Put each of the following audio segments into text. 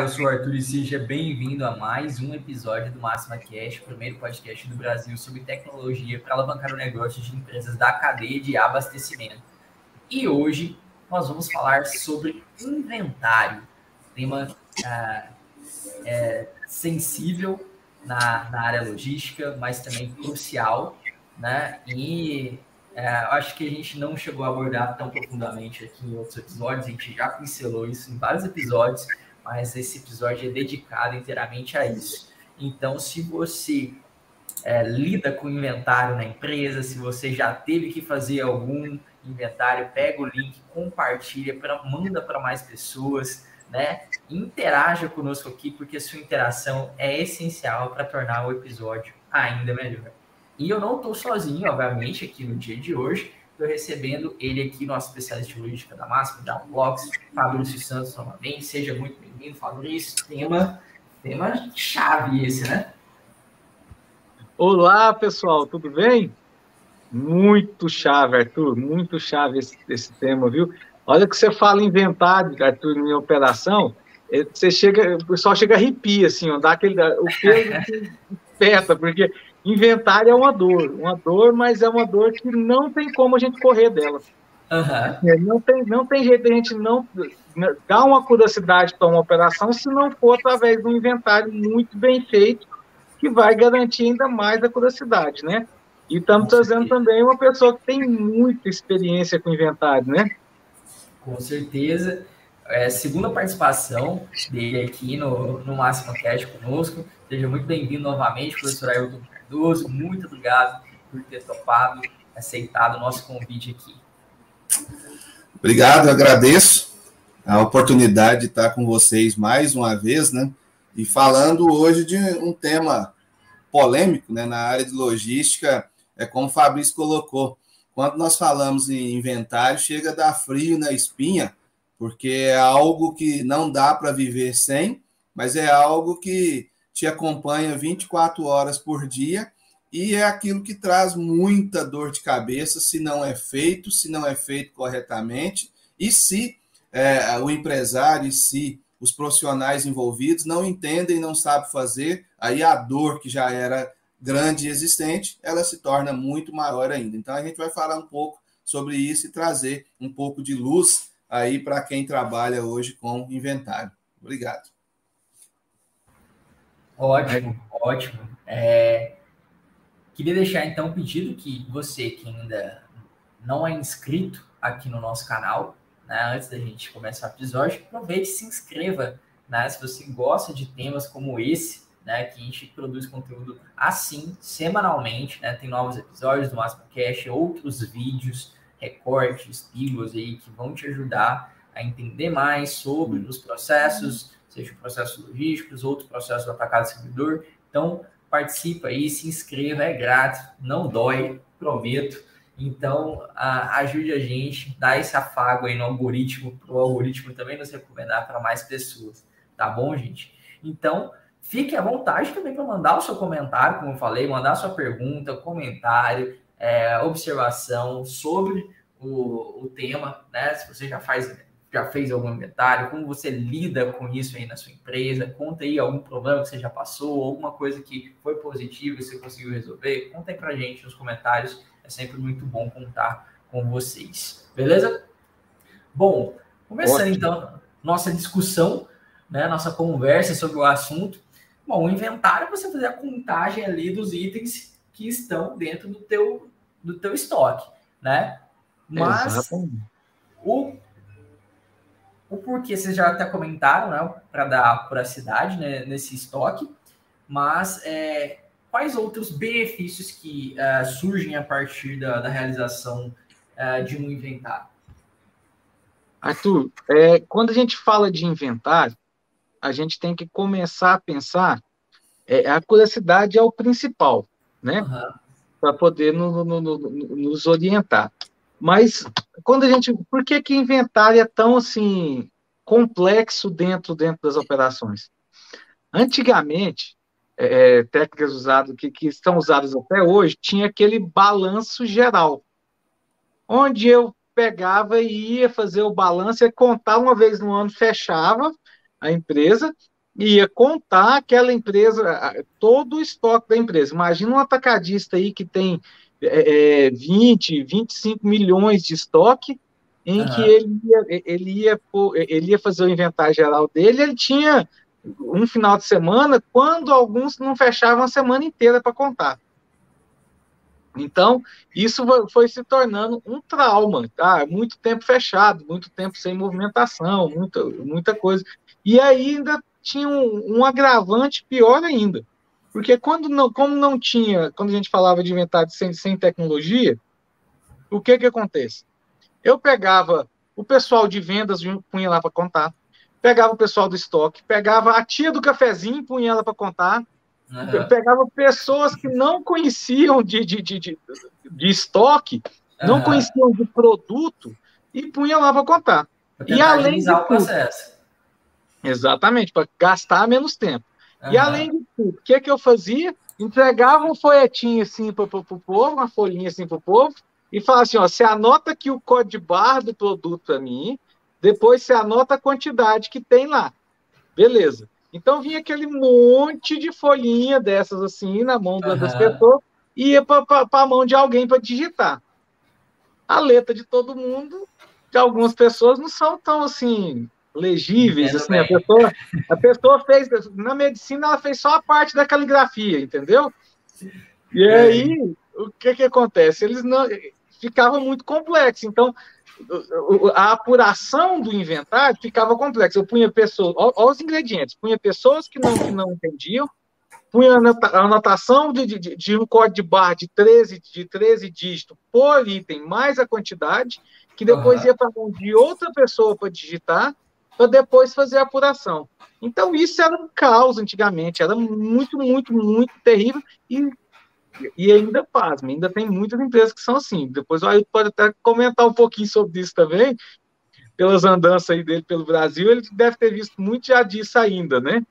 Eu sou o Arthur e seja bem-vindo a mais um episódio do Máxima Cash, o primeiro podcast do Brasil sobre tecnologia para alavancar o negócio de empresas da cadeia de abastecimento. E hoje nós vamos falar sobre inventário, tema ah, é, sensível na, na área logística, mas também crucial, né? E é, acho que a gente não chegou a abordar tão profundamente aqui em outros episódios, a gente já pincelou isso em vários episódios, mas esse episódio é dedicado inteiramente a isso. Então, se você é, lida com inventário na empresa, se você já teve que fazer algum inventário, pega o link, compartilha, pra, manda para mais pessoas, né? Interaja conosco aqui, porque sua interação é essencial para tornar o episódio ainda melhor. E eu não estou sozinho, obviamente, aqui no dia de hoje. Estou recebendo ele aqui, nosso especialista de logística da Máscara, da Blocks, Fabrício Santos novamente. Seja muito bem-vindo, Fabrício. Tema, tema chave esse, né? Olá, pessoal, tudo bem? Muito chave, Arthur, muito chave esse, esse tema, viu? Olha que você fala inventário, Arthur, em operação, é, você chega, o pessoal chega a arrepia, assim, ó, dá aquele, o peso aperta, porque Inventário é uma dor, uma dor, mas é uma dor que não tem como a gente correr dela. Uhum. Não, tem, não tem jeito de a gente não dar uma curiosidade para uma operação se não for através de um inventário muito bem feito, que vai garantir ainda mais a curiosidade, né? E estamos trazendo também uma pessoa que tem muita experiência com inventário, né? Com certeza. É, segunda participação dele aqui no, no Máximo Cast conosco. Seja muito bem-vindo novamente, professor Ailton Muito obrigado por ter topado, aceitado o nosso convite aqui. Obrigado, agradeço a oportunidade de estar com vocês mais uma vez, né? E falando hoje de um tema polêmico, né? Na área de logística, é como o Fabrício colocou. Quando nós falamos em inventário, chega a dar frio na espinha, porque é algo que não dá para viver sem, mas é algo que te acompanha 24 horas por dia e é aquilo que traz muita dor de cabeça se não é feito, se não é feito corretamente e se é, o empresário e se os profissionais envolvidos não entendem, não sabem fazer, aí a dor que já era grande e existente, ela se torna muito maior ainda. Então a gente vai falar um pouco sobre isso e trazer um pouco de luz aí para quem trabalha hoje com inventário. Obrigado. Ótimo, ótimo. É, queria deixar então um pedido que você que ainda não é inscrito aqui no nosso canal, né, antes da gente começar o episódio, aproveite e se inscreva, né, se você gosta de temas como esse, né, que a gente produz conteúdo assim, semanalmente, né, tem novos episódios do Máximo Cash, outros vídeos, recortes, pílulas aí que vão te ajudar a entender mais sobre os processos, seja processos logísticos, outros processos do atacado servidor. Então, participa aí, se inscreva, é grátis, não dói, prometo. Então, ajude a gente, dá esse afago aí no algoritmo, para o algoritmo também nos recomendar para mais pessoas, tá bom, gente? Então, fique à vontade também para mandar o seu comentário, como eu falei, mandar sua pergunta, comentário, é, observação sobre o, o tema, né? Se você já faz já fez algum inventário, como você lida com isso aí na sua empresa, conta aí algum problema que você já passou, alguma coisa que foi positiva e você conseguiu resolver, conta aí pra gente nos comentários, é sempre muito bom contar com vocês, beleza? Bom, começando Ótimo. então nossa discussão, né, nossa conversa sobre o assunto. Bom, o inventário é você fazer a contagem ali dos itens que estão dentro do teu, do teu estoque, né? Mas Exatamente. o o porquê vocês já até comentaram, né, para dar cidade né, nesse estoque, mas é, quais outros benefícios que uh, surgem a partir da, da realização uh, de um inventário? Arthur, é, quando a gente fala de inventário, a gente tem que começar a pensar, é, a curiosidade é o principal, né? Uhum. Para poder no, no, no, nos orientar. Mas quando a gente, por que que inventário é tão assim complexo dentro dentro das operações? Antigamente, é, é, técnicas usadas que, que estão usadas até hoje, tinha aquele balanço geral, onde eu pegava e ia fazer o balanço, e contar uma vez no ano, fechava, a empresa ia contar aquela empresa, todo o estoque da empresa. Imagina um atacadista aí que tem é, 20, 25 milhões de estoque, em uhum. que ele ia, ele, ia, ele ia fazer o inventário geral dele, ele tinha um final de semana, quando alguns não fechavam a semana inteira para contar. Então, isso foi se tornando um trauma, tá? Muito tempo fechado, muito tempo sem movimentação, muita, muita coisa. E aí ainda tinha um, um agravante pior ainda. Porque quando não, como não tinha, quando a gente falava de inventário sem, sem tecnologia, o que que acontece? Eu pegava o pessoal de vendas, punha lá para contar, pegava o pessoal do estoque, pegava a tia do cafezinho, punha ela para contar, uhum. pegava pessoas que não conheciam de, de, de, de, de estoque, uhum. não conheciam de produto, e punha lá para contar. E além de o processo. Exatamente, para gastar menos tempo. Uhum. E além tudo, o que, que eu fazia? Entregava um folhetinho assim para o povo, uma folhinha assim para o povo, e falava assim: ó, você anota aqui o código de barra do produto para mim, depois você anota a quantidade que tem lá. Beleza. Então vinha aquele monte de folhinha dessas assim na mão uhum. das pessoas e ia para a mão de alguém para digitar. A letra de todo mundo, de algumas pessoas, não são tão assim legíveis. Assim, a, pessoa, a pessoa fez, na medicina, ela fez só a parte da caligrafia, entendeu? E é. aí, o que que acontece? Eles não ficava muito complexo. Então, a apuração do inventário ficava complexa. Eu punha pessoas, olha os ingredientes, punha pessoas que não, que não entendiam, punha a anotação de, de, de um código de barra de 13, de 13 dígitos por item, mais a quantidade, que depois uhum. ia para a mão de outra pessoa para digitar, para depois fazer a apuração. Então, isso era um caos antigamente, era muito, muito, muito terrível, e e ainda faz, ainda tem muitas empresas que são assim. Depois o Ailton pode até comentar um pouquinho sobre isso também, pelas andanças aí dele pelo Brasil, ele deve ter visto muito já disso ainda, né?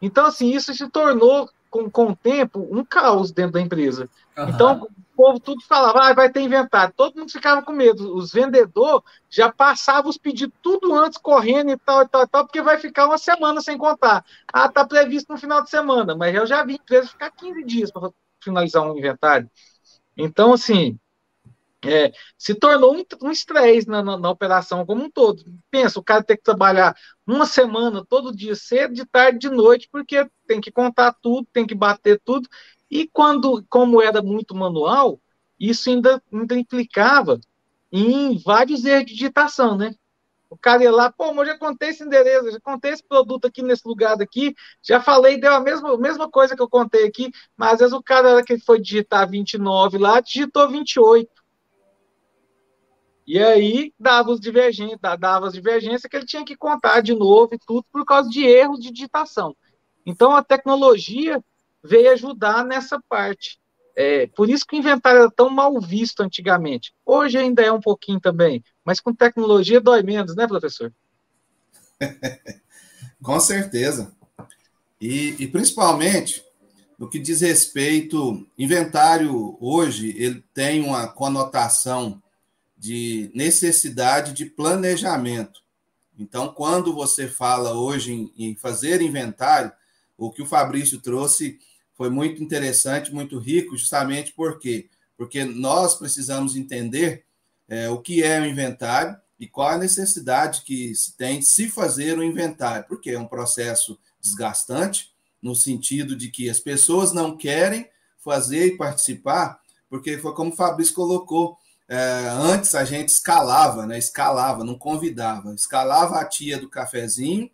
Então, assim, isso se tornou, com, com o tempo, um caos dentro da empresa. Uhum. Então, povo tudo falava, ah, vai ter inventário. Todo mundo ficava com medo. Os vendedores já passavam os pedidos tudo antes, correndo e tal, e tal, e tal, porque vai ficar uma semana sem contar. Ah, tá previsto no final de semana, mas eu já vi empresas ficar 15 dias para finalizar um inventário. Então, assim, é, se tornou um, um estresse na, na, na, operação como um todo. Pensa, o cara tem que trabalhar uma semana, todo dia, cedo, de tarde, de noite, porque tem que contar tudo, tem que bater tudo. E quando, como era muito manual, isso ainda, ainda implicava em vários erros de digitação, né? O cara ia lá, pô, mas já contei esse endereço, já contei esse produto aqui nesse lugar daqui, já falei, deu a mesma, mesma coisa que eu contei aqui, mas às vezes o cara que foi digitar 29 lá, digitou 28. E aí dava os divergências, dava as divergências que ele tinha que contar de novo e tudo por causa de erros de digitação. Então a tecnologia veio ajudar nessa parte. É, por isso que o inventário era tão mal visto antigamente. Hoje ainda é um pouquinho também, mas com tecnologia dói menos, né, professor? com certeza. E, e, principalmente no que diz respeito, inventário hoje ele tem uma conotação de necessidade de planejamento. Então, quando você fala hoje em, em fazer inventário, o que o Fabrício trouxe foi muito interessante, muito rico, justamente por quê? Porque nós precisamos entender é, o que é o inventário e qual a necessidade que se tem de se fazer o inventário, porque é um processo desgastante, no sentido de que as pessoas não querem fazer e participar, porque foi como o Fabrício colocou, é, antes a gente escalava, né? Escalava, não convidava. Escalava a tia do cafezinho,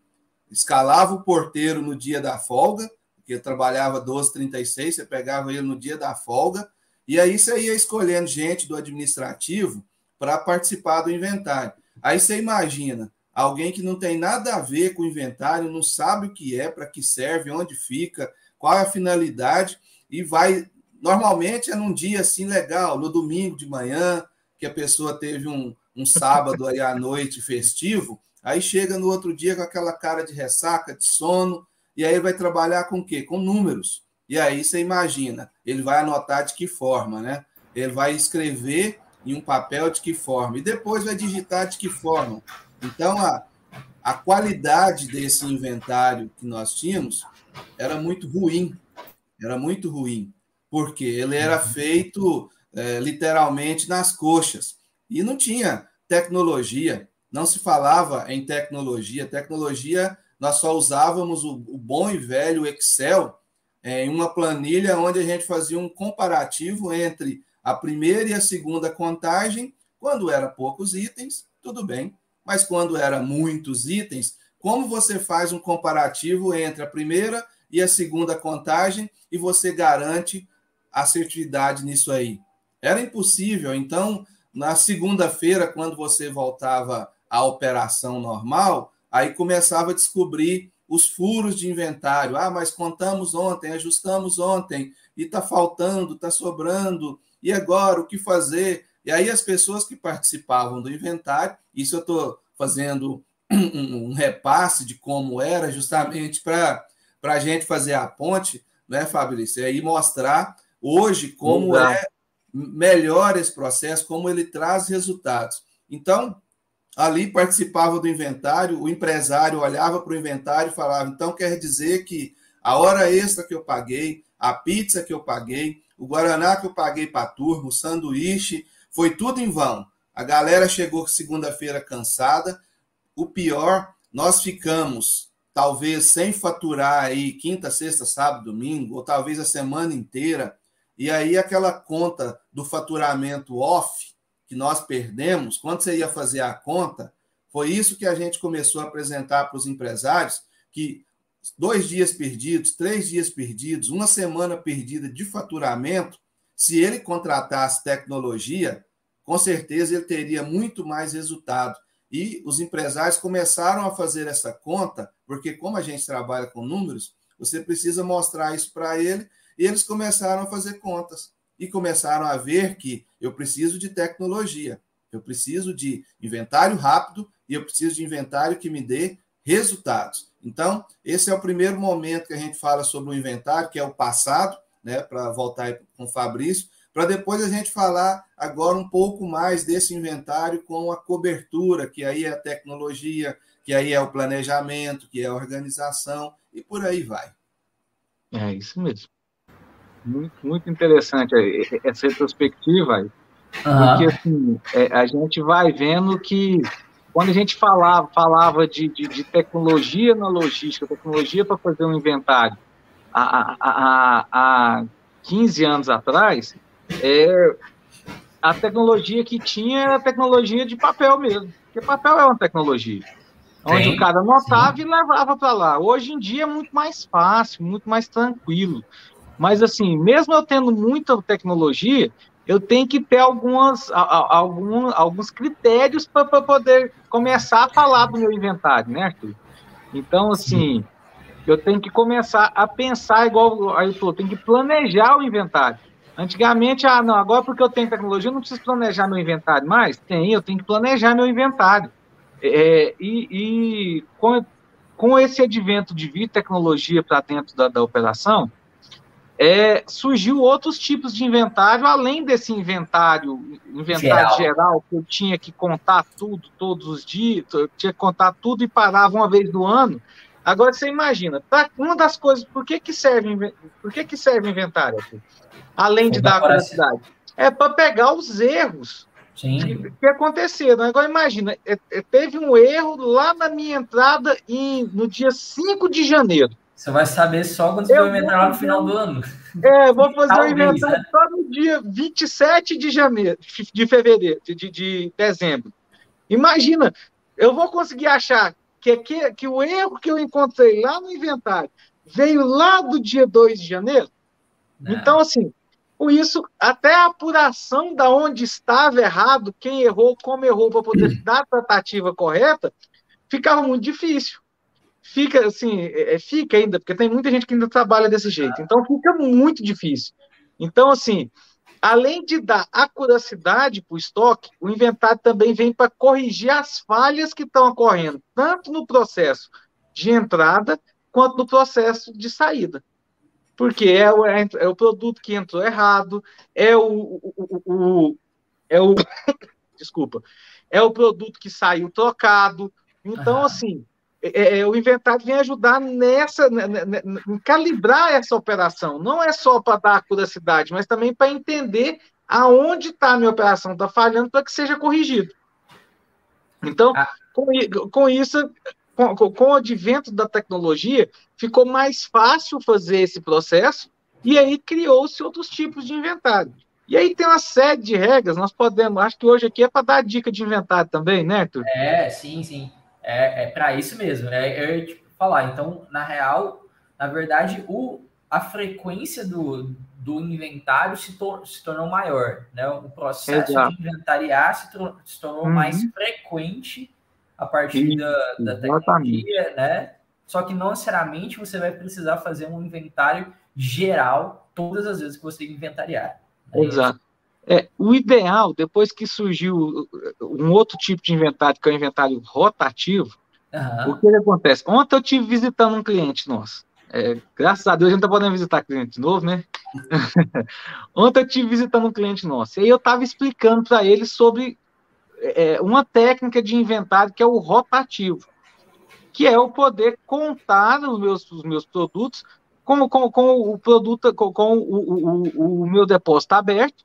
escalava o porteiro no dia da folga, que trabalhava 12, 36, você pegava ele no dia da folga, e aí você ia escolhendo gente do administrativo para participar do inventário. Aí você imagina, alguém que não tem nada a ver com o inventário, não sabe o que é, para que serve, onde fica, qual é a finalidade, e vai. Normalmente é num dia assim legal, no domingo de manhã, que a pessoa teve um, um sábado aí à noite festivo, aí chega no outro dia com aquela cara de ressaca, de sono, e aí vai trabalhar com o quê? Com números. E aí você imagina, ele vai anotar de que forma, né? Ele vai escrever em um papel de que forma, e depois vai digitar de que forma. Então, a, a qualidade desse inventário que nós tínhamos era muito ruim. Era muito ruim, porque ele era uhum. feito é, literalmente nas coxas. E não tinha tecnologia, não se falava em tecnologia. Tecnologia, nós só usávamos o, o bom e velho Excel é, em uma planilha onde a gente fazia um comparativo entre a primeira e a segunda contagem. Quando era poucos itens, tudo bem, mas quando era muitos itens, como você faz um comparativo entre a primeira e a segunda contagem e você garante assertividade nisso aí? Era impossível. Então, na segunda-feira, quando você voltava à operação normal, aí começava a descobrir os furos de inventário. Ah, mas contamos ontem, ajustamos ontem, e está faltando, está sobrando, e agora o que fazer? E aí as pessoas que participavam do inventário, isso eu estou fazendo um, repasse de como era, justamente para a gente fazer a ponte, né, Fabrício? E aí mostrar hoje como é melhora esse processo, como ele traz resultados. Então, ali participava do inventário, o empresário olhava para o inventário e falava: então quer dizer que a hora extra que eu paguei, a pizza que eu paguei, o guaraná que eu paguei para a turma, o sanduíche, foi tudo em vão. A galera chegou segunda-feira cansada. O pior, nós ficamos talvez sem faturar aí quinta, sexta, sábado, domingo, ou talvez a semana inteira e aí aquela conta do faturamento off que nós perdemos, quando você ia fazer a conta, foi isso que a gente começou a apresentar para os empresários, que dois dias perdidos, três dias perdidos, uma semana perdida de faturamento, se ele contratasse tecnologia, com certeza ele teria muito mais resultado. E os empresários começaram a fazer essa conta, porque como a gente trabalha com números, você precisa mostrar isso para ele e eles começaram a fazer contas e começaram a ver que eu preciso de tecnologia, eu preciso de inventário rápido e eu preciso de inventário que me dê resultados. Então, esse é o primeiro momento que a gente fala sobre o inventário, que é o passado, né, para voltar com o Fabrício, para depois a gente falar agora um pouco mais desse inventário com a cobertura, que aí é a tecnologia, que aí é o planejamento, que é a organização e por aí vai. É isso mesmo muito, muito interessante essa retrospectiva. Uhum. Porque assim, é, a gente vai vendo que quando a gente falava, falava de, de, de tecnologia na logística, tecnologia para fazer um inventário, há, há, há 15 anos atrás, é, a tecnologia que tinha era a tecnologia de papel mesmo, porque papel é uma tecnologia. Onde sim, o cara anotava sim. e levava para lá. Hoje em dia é muito mais fácil, muito mais tranquilo. Mas, assim, mesmo eu tendo muita tecnologia, eu tenho que ter algumas, algum, alguns critérios para poder começar a falar do meu inventário, né, Arthur? Então, assim, Sim. eu tenho que começar a pensar igual aí eu tenho que planejar o inventário. Antigamente, ah, não, agora porque eu tenho tecnologia, eu não preciso planejar meu inventário mais? Tem, eu tenho que planejar meu inventário. É, e, e com, com esse advento de vir tecnologia para dentro da, da operação, é, surgiu outros tipos de inventário, além desse inventário, inventário geral. geral. que eu tinha que contar tudo todos os dias, eu tinha que contar tudo e parava uma vez no ano. Agora você imagina, tá, uma das coisas, por que, que serve por que, que serve inventário? Além de dar a curiosidade, é para pegar os erros Sim. que, aconteceram. Agora imagina, é, é, teve um erro lá na minha entrada em, no dia 5 de janeiro. Você vai saber só quando você vai entrar lá no final do ano. É, vou fazer o inventário né? só no dia 27 de janeiro, de fevereiro, de, de dezembro. Imagina, eu vou conseguir achar que, que, que o erro que eu encontrei lá no inventário veio lá do dia 2 de janeiro. Não. Então, assim, com isso, até a apuração da onde estava errado, quem errou, como errou, para poder dar a tratativa correta, ficava muito difícil fica assim, é, é, fica ainda, porque tem muita gente que ainda trabalha desse jeito. Então fica muito difícil. Então, assim, além de dar acuracidade para o estoque, o inventário também vem para corrigir as falhas que estão ocorrendo, tanto no processo de entrada quanto no processo de saída. Porque é o, é, é o produto que entrou errado, é o, o, o, o é o desculpa, é o produto que saiu trocado. Então, uhum. assim, é, é, o inventário vem ajudar nessa, né, né, né, em calibrar essa operação. Não é só para dar a curiosidade, mas também para entender aonde está a minha operação, está falhando para que seja corrigido. Então, ah. com, com, isso, com, com o advento da tecnologia, ficou mais fácil fazer esse processo e aí criou-se outros tipos de inventário. E aí tem uma série de regras, nós podemos, acho que hoje aqui é para dar dica de inventário também, né, Arthur? É, sim, sim. É, é para isso mesmo? Eu ia te falar, então, na real, na verdade, o, a frequência do, do inventário se, tor se tornou maior, né? O processo Exato. de inventariar se, se tornou uhum. mais frequente a partir Sim, da, da tecnologia, né? Só que não necessariamente você vai precisar fazer um inventário geral todas as vezes que você inventariar. Né? Exato. É, o ideal, depois que surgiu um outro tipo de inventário, que é o inventário rotativo, uhum. o que, que acontece? Ontem eu tive visitando um cliente nosso. É, graças a Deus a gente está podendo visitar cliente novo, né? Ontem eu tive visitando um cliente nosso. E aí eu estava explicando para ele sobre é, uma técnica de inventário que é o rotativo, que é o poder contar os meus, os meus produtos com, com, com o produto, com, com o, o, o, meu depósito aberto,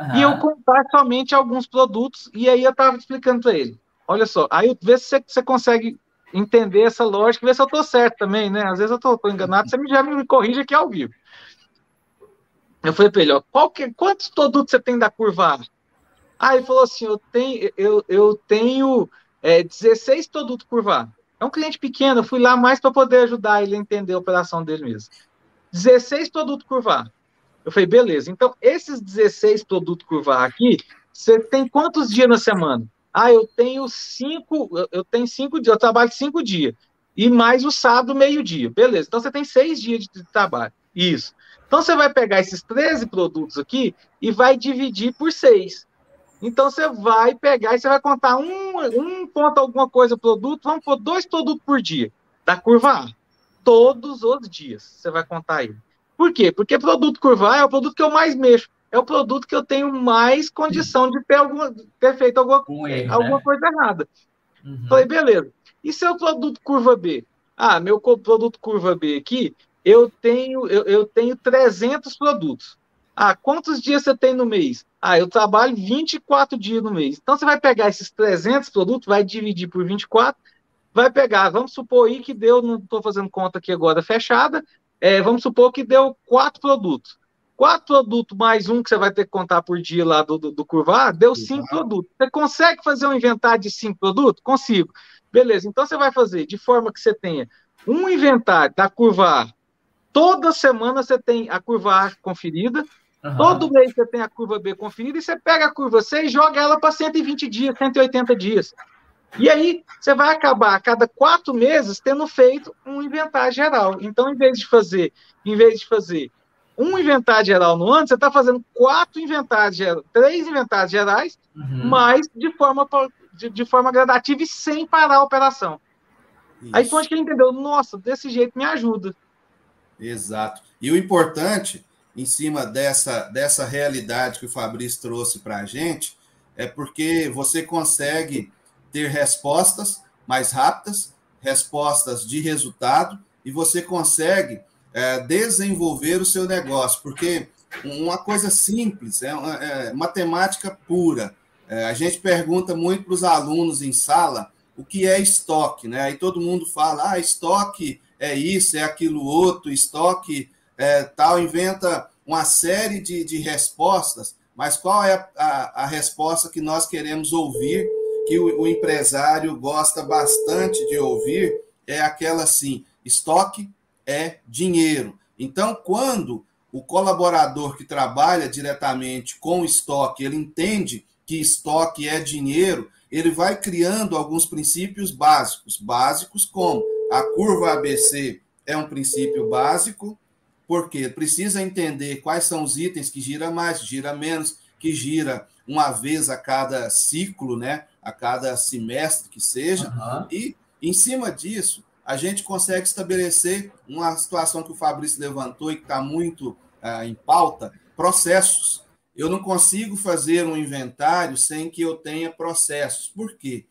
uhum. e eu contar somente alguns produtos, e aí eu estava explicando para ele. Olha só, aí vê se você, você consegue entender essa lógica, ver se eu estou certo também, né? Às vezes eu estou enganado, você já me corrige aqui ao vivo. Eu falei para ele, ó, qual que, quantos produtos você tem da curva A? Ah, ele falou assim, eu tenho, eu, eu tenho é, 16 produtos curva A. É um cliente pequeno, eu fui lá mais para poder ajudar ele a entender a operação dele mesmo. 16 produtos curvar. Eu falei, beleza. Então, esses 16 produtos curvar aqui, você tem quantos dias na semana? Ah, eu tenho cinco, eu tenho cinco dias, eu trabalho cinco dias. E mais o sábado, meio-dia. Beleza. Então, você tem seis dias de trabalho. Isso. Então, você vai pegar esses 13 produtos aqui e vai dividir por seis. Então você vai pegar e você vai contar um, um ponto alguma coisa produto, vamos pôr dois produtos por dia, da curva A. Todos os dias você vai contar aí. Por quê? Porque produto curva é o produto que eu mais mexo. É o produto que eu tenho mais condição de ter, alguma, ter feito alguma, um erro, alguma né? coisa errada. Uhum. Falei, beleza. E seu produto curva B? Ah, meu produto curva B aqui, eu tenho, eu, eu tenho 300 produtos. Ah, quantos dias você tem no mês? Ah, eu trabalho 24 dias no mês. Então você vai pegar esses 300 produtos, vai dividir por 24, vai pegar, vamos supor aí que deu, não estou fazendo conta aqui agora fechada, é, vamos supor que deu quatro produtos. Quatro produtos mais um que você vai ter que contar por dia lá do, do, do curvar, deu cinco produtos. Você consegue fazer um inventário de cinco produtos? Consigo. Beleza, então você vai fazer de forma que você tenha um inventário da curva A. Toda semana você tem a curva A conferida, Uhum. Todo mês você tem a curva B conferida e você pega a curva C e joga ela para 120 dias, 180 dias. E aí você vai acabar a cada quatro meses tendo feito um inventário geral. Então, em vez de fazer, em vez de fazer um inventário geral no ano, você está fazendo quatro inventários, três inventários gerais, uhum. mas de forma, de, de, forma gradativa e sem parar a operação. Isso. Aí quando ele entendeu, nossa, desse jeito me ajuda. Exato. E o importante em cima dessa, dessa realidade que o Fabrício trouxe para a gente, é porque você consegue ter respostas mais rápidas, respostas de resultado, e você consegue é, desenvolver o seu negócio, porque uma coisa simples, é, é matemática pura. É, a gente pergunta muito para os alunos em sala o que é estoque, né? Aí todo mundo fala, ah, estoque é isso, é aquilo outro, estoque é, tal, inventa uma série de, de respostas, mas qual é a, a, a, resposta que nós queremos ouvir, que o, o empresário gosta bastante de ouvir, é aquela assim: estoque é dinheiro. Então, quando o colaborador que trabalha diretamente com estoque, ele entende que estoque é dinheiro, ele vai criando alguns princípios básicos, básicos como a curva ABC é um princípio básico, porque precisa entender quais são os itens que gira mais, gira menos, que gira uma vez a cada ciclo, né? A cada semestre que seja. Uhum. E em cima disso, a gente consegue estabelecer uma situação que o Fabrício levantou e que está muito uh, em pauta: processos. Eu não consigo fazer um inventário sem que eu tenha processos. Por quê?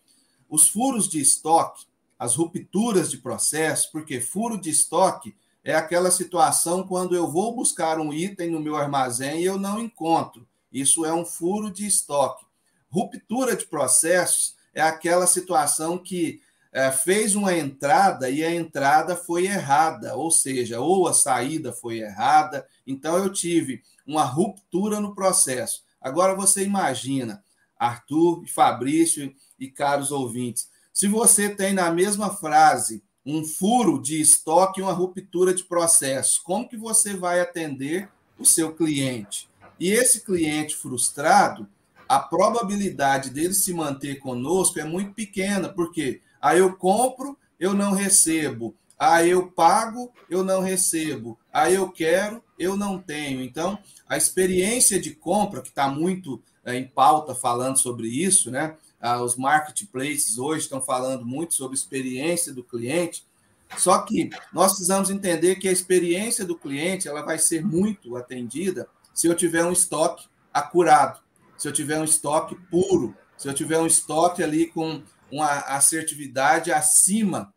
Os furos de estoque, as rupturas de processo, porque furo de estoque é aquela situação quando eu vou buscar um item no meu armazém e eu não encontro. Isso é um furo de estoque. Ruptura de processos é aquela situação que é, fez uma entrada e a entrada foi errada, ou seja, ou a saída foi errada. Então eu tive uma ruptura no processo. Agora você imagina, Arthur, Fabrício e caros ouvintes, se você tem na mesma frase um furo de estoque e uma ruptura de processo, como que você vai atender o seu cliente? E esse cliente frustrado, a probabilidade dele se manter conosco é muito pequena, porque aí eu compro, eu não recebo, aí eu pago, eu não recebo, aí eu quero, eu não tenho. Então, a experiência de compra, que está muito é, em pauta falando sobre isso, né? Ah, os marketplaces hoje estão falando muito sobre experiência do cliente. Só que nós precisamos entender que a experiência do cliente ela vai ser muito atendida se eu tiver um estoque acurado, se eu tiver um estoque puro, se eu tiver um estoque ali com uma assertividade acima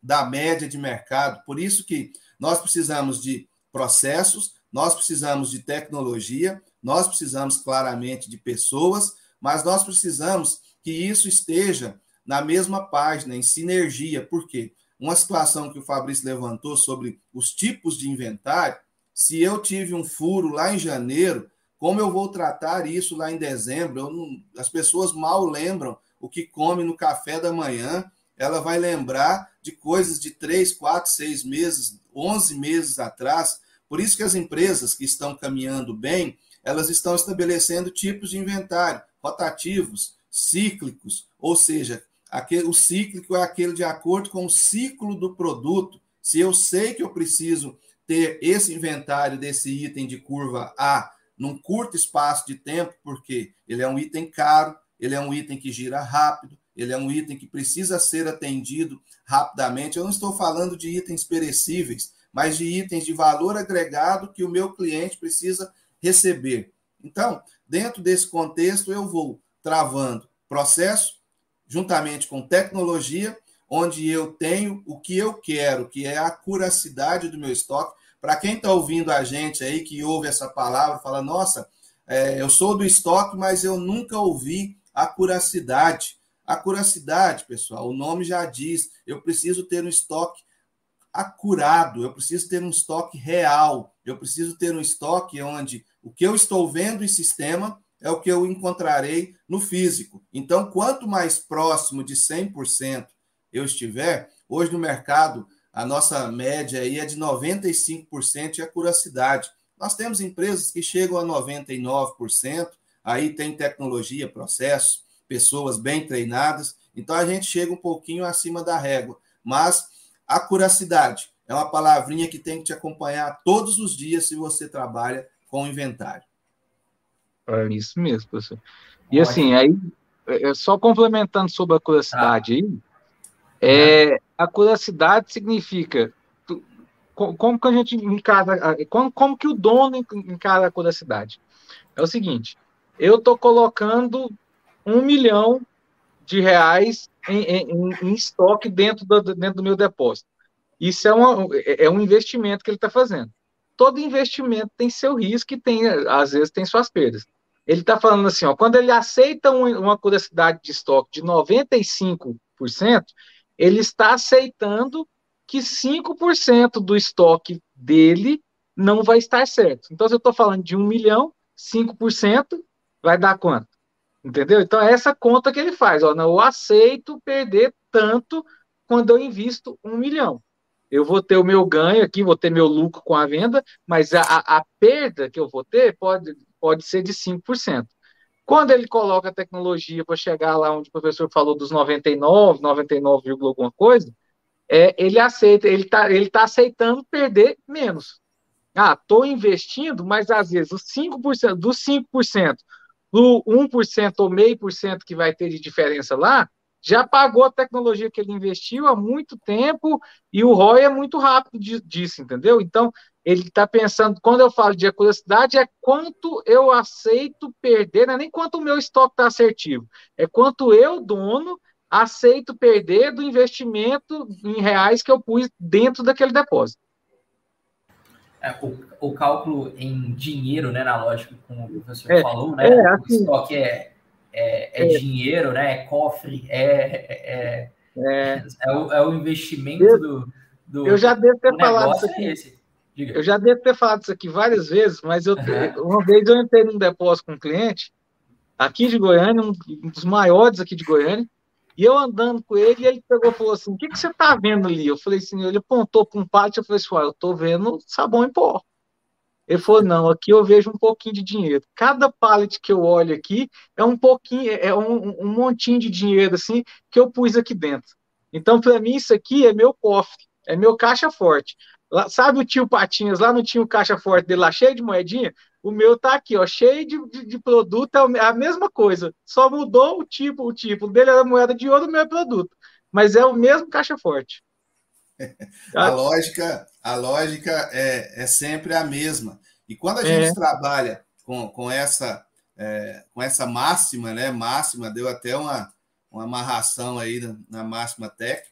da média de mercado. Por isso que nós precisamos de processos, nós precisamos de tecnologia, nós precisamos claramente de pessoas, mas nós precisamos que isso esteja na mesma página, em sinergia. Por quê? Uma situação que o Fabrício levantou sobre os tipos de inventário, se eu tive um furo lá em janeiro, como eu vou tratar isso lá em dezembro? Não, as pessoas mal lembram o que come no café da manhã, ela vai lembrar de coisas de três, quatro, seis meses, onze meses atrás. Por isso que as empresas que estão caminhando bem, elas estão estabelecendo tipos de inventário rotativos, cíclicos, ou seja, aquele, o cíclico é aquele de acordo com o ciclo do produto. Se eu sei que eu preciso ter esse inventário desse item de curva A num curto espaço de tempo, porque ele é um item caro, ele é um item que gira rápido, ele é um item que precisa ser atendido rapidamente. Eu não estou falando de itens perecíveis, mas de itens de valor agregado que o meu cliente precisa receber. Então, dentro desse contexto, eu vou travando processo, juntamente com tecnologia, onde eu tenho o que eu quero, que é a curacidade do meu estoque. Para quem está ouvindo a gente aí, que ouve essa palavra, fala: nossa, é, eu sou do estoque, mas eu nunca ouvi a curacidade. A curacidade, pessoal, o nome já diz, eu preciso ter um estoque acurado, eu preciso ter um estoque real, eu preciso ter um estoque onde o que eu estou vendo em sistema é o que eu encontrarei no físico. Então, quanto mais próximo de 100% eu estiver, hoje no mercado, a nossa média aí é de 95% de acuracidade. Nós temos empresas que chegam a 99%, aí tem tecnologia, processos, pessoas bem treinadas, então a gente chega um pouquinho acima da régua. Mas a curacidade é uma palavrinha que tem que te acompanhar todos os dias se você trabalha com inventário. É isso mesmo, professor. E assim, aí, é, é, só complementando sobre a curiosidade ah. aí, é, a curiosidade significa como que a gente encara, como, como que o dono encara a curiosidade? É o seguinte, eu estou colocando um milhão de reais em, em, em estoque dentro do, dentro do meu depósito. Isso é, uma, é um investimento que ele está fazendo. Todo investimento tem seu risco e tem, às vezes, tem suas perdas. Ele está falando assim, ó, quando ele aceita uma curiosidade de estoque de 95%, ele está aceitando que 5% do estoque dele não vai estar certo. Então, se eu estou falando de um milhão, 5% vai dar quanto? Entendeu? Então, é essa conta que ele faz. Ó, eu aceito perder tanto quando eu invisto um milhão. Eu vou ter o meu ganho aqui, vou ter meu lucro com a venda, mas a, a perda que eu vou ter pode pode ser de 5%. Quando ele coloca a tecnologia para chegar lá onde o professor falou dos 99, 99, alguma coisa, é, ele aceita, ele está ele tá aceitando perder menos. Ah, estou investindo, mas às vezes os 5%, dos 5%, do 1% ou meio por cento que vai ter de diferença lá, já pagou a tecnologia que ele investiu há muito tempo e o ROI é muito rápido disso, entendeu? Então, ele está pensando, quando eu falo de curiosidade, é quanto eu aceito perder, não é nem quanto o meu estoque está assertivo, é quanto eu, dono, aceito perder do investimento em reais que eu pus dentro daquele depósito. É, o, o, cálculo em dinheiro, né, na lógica, como o professor é, falou, né? É, assim, o estoque é, é, é, é, dinheiro, né? É cofre, é, é, é, o, é o investimento eu, do, do. Eu já devo ter falado isso aqui. Eu já devo ter falado isso aqui várias vezes, mas eu, uhum. uma vez eu entrei num depósito com um cliente aqui de Goiânia, um, um dos maiores aqui de Goiânia, e eu andando com ele, ele pegou e falou assim: O que, que você está vendo ali? Eu falei assim: ele apontou para um pátio, eu falei assim: Eu estou vendo sabão em pó. Ele falou: Não, aqui eu vejo um pouquinho de dinheiro. Cada pallet que eu olho aqui é um pouquinho, é um, um montinho de dinheiro assim que eu pus aqui dentro. Então, para mim, isso aqui é meu cofre, é meu caixa forte. Lá, sabe o tio Patinhas, lá não tinha o caixa forte dele lá cheio de moedinha? O meu tá aqui, ó, cheio de, de, de, produto, é a mesma coisa. Só mudou o tipo, o tipo. O dele era moeda de ouro, o meu é produto. Mas é o mesmo caixa forte. A lógica, a lógica é, é sempre a mesma. E quando a gente é. trabalha com, com, essa, é, com essa máxima, né? Máxima, deu até uma, uma amarração aí na, na máxima tech.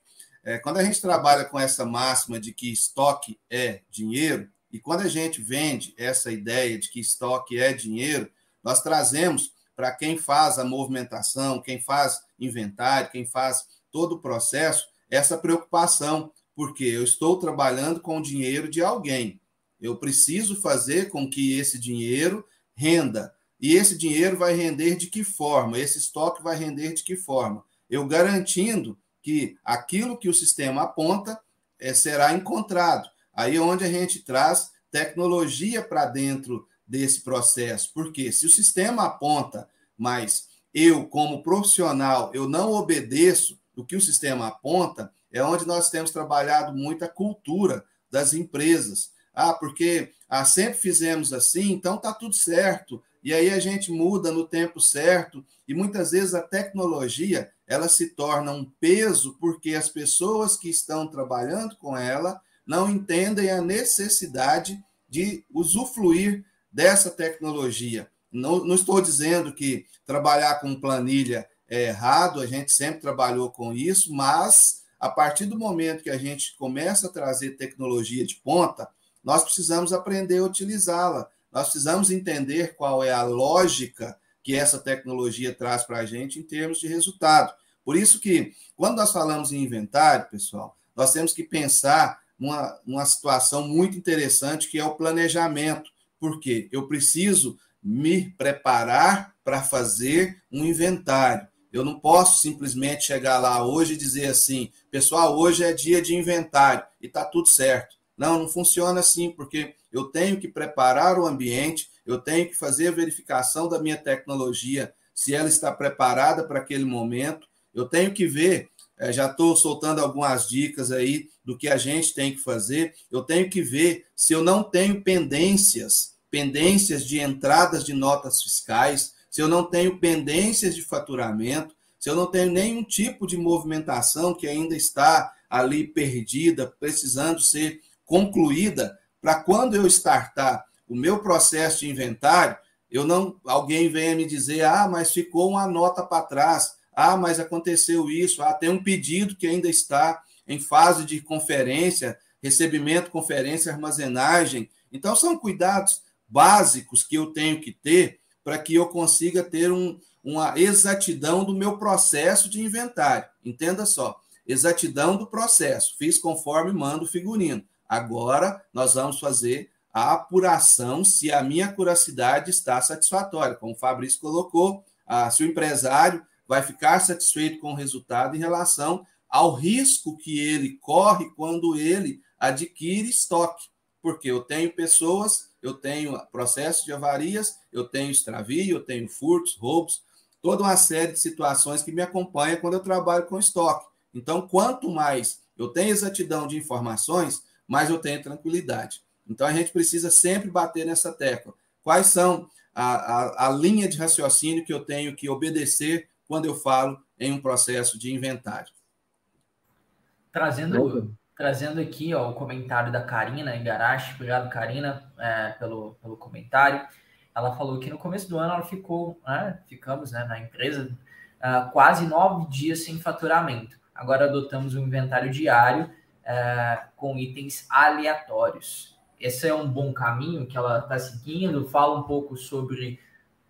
É, quando a gente trabalha com essa máxima de que estoque é dinheiro, e quando a gente vende essa ideia de que estoque é dinheiro, nós trazemos para quem faz a movimentação, quem faz inventário, quem faz todo o processo, essa preocupação, porque eu estou trabalhando com o dinheiro de alguém. Eu preciso fazer com que esse dinheiro renda. E esse dinheiro vai render de que forma? Esse estoque vai render de que forma? Eu garantindo que aquilo que o sistema aponta é, será encontrado. Aí é onde a gente traz tecnologia para dentro desse processo. Porque se o sistema aponta, mas eu, como profissional, eu não obedeço o que o sistema aponta, é onde nós temos trabalhado muito a cultura das empresas. Ah, porque ah, sempre fizemos assim, então está tudo certo. E aí a gente muda no tempo certo, e muitas vezes a tecnologia ela se torna um peso porque as pessoas que estão trabalhando com ela não entendem a necessidade de usufruir dessa tecnologia. Não, não estou dizendo que trabalhar com planilha é errado, a gente sempre trabalhou com isso, mas a partir do momento que a gente começa a trazer tecnologia de ponta, nós precisamos aprender a utilizá-la. Nós precisamos entender qual é a lógica que essa tecnologia traz para a gente em termos de resultado. Por isso que, quando nós falamos em inventário, pessoal, nós temos que pensar uma, uma situação muito interessante que é o planejamento, porque eu preciso me preparar para fazer um inventário. Eu não posso simplesmente chegar lá hoje e dizer assim, pessoal, hoje é dia de inventário e está tudo certo. Não, não funciona assim, porque eu tenho que preparar o ambiente, eu tenho que fazer a verificação da minha tecnologia, se ela está preparada para aquele momento, eu tenho que ver é, já estou soltando algumas dicas aí do que a gente tem que fazer. Eu tenho que ver se eu não tenho pendências, pendências de entradas de notas fiscais, se eu não tenho pendências de faturamento, se eu não tenho nenhum tipo de movimentação que ainda está ali perdida, precisando ser concluída, para quando eu startar o meu processo de inventário, eu não alguém venha me dizer: "Ah, mas ficou uma nota para trás". Ah, mas aconteceu isso. Ah, tem um pedido que ainda está em fase de conferência, recebimento, conferência, armazenagem. Então, são cuidados básicos que eu tenho que ter para que eu consiga ter um, uma exatidão do meu processo de inventário. Entenda só, exatidão do processo. Fiz conforme manda o figurino. Agora, nós vamos fazer a apuração se a minha curacidade está satisfatória. Como o Fabrício colocou, ah, se o empresário vai ficar satisfeito com o resultado em relação ao risco que ele corre quando ele adquire estoque. Porque eu tenho pessoas, eu tenho processo de avarias, eu tenho extravio, eu tenho furtos, roubos, toda uma série de situações que me acompanha quando eu trabalho com estoque. Então, quanto mais eu tenho exatidão de informações, mais eu tenho tranquilidade. Então, a gente precisa sempre bater nessa tecla. Quais são a, a, a linha de raciocínio que eu tenho que obedecer quando eu falo em um processo de inventário. Trazendo, trazendo aqui ó, o comentário da Karina Igarashi, obrigado, Karina, é, pelo, pelo comentário. Ela falou que no começo do ano ela ficou, né, ficamos né, na empresa uh, quase nove dias sem faturamento. Agora adotamos um inventário diário uh, com itens aleatórios. Esse é um bom caminho que ela está seguindo. Fala um pouco sobre,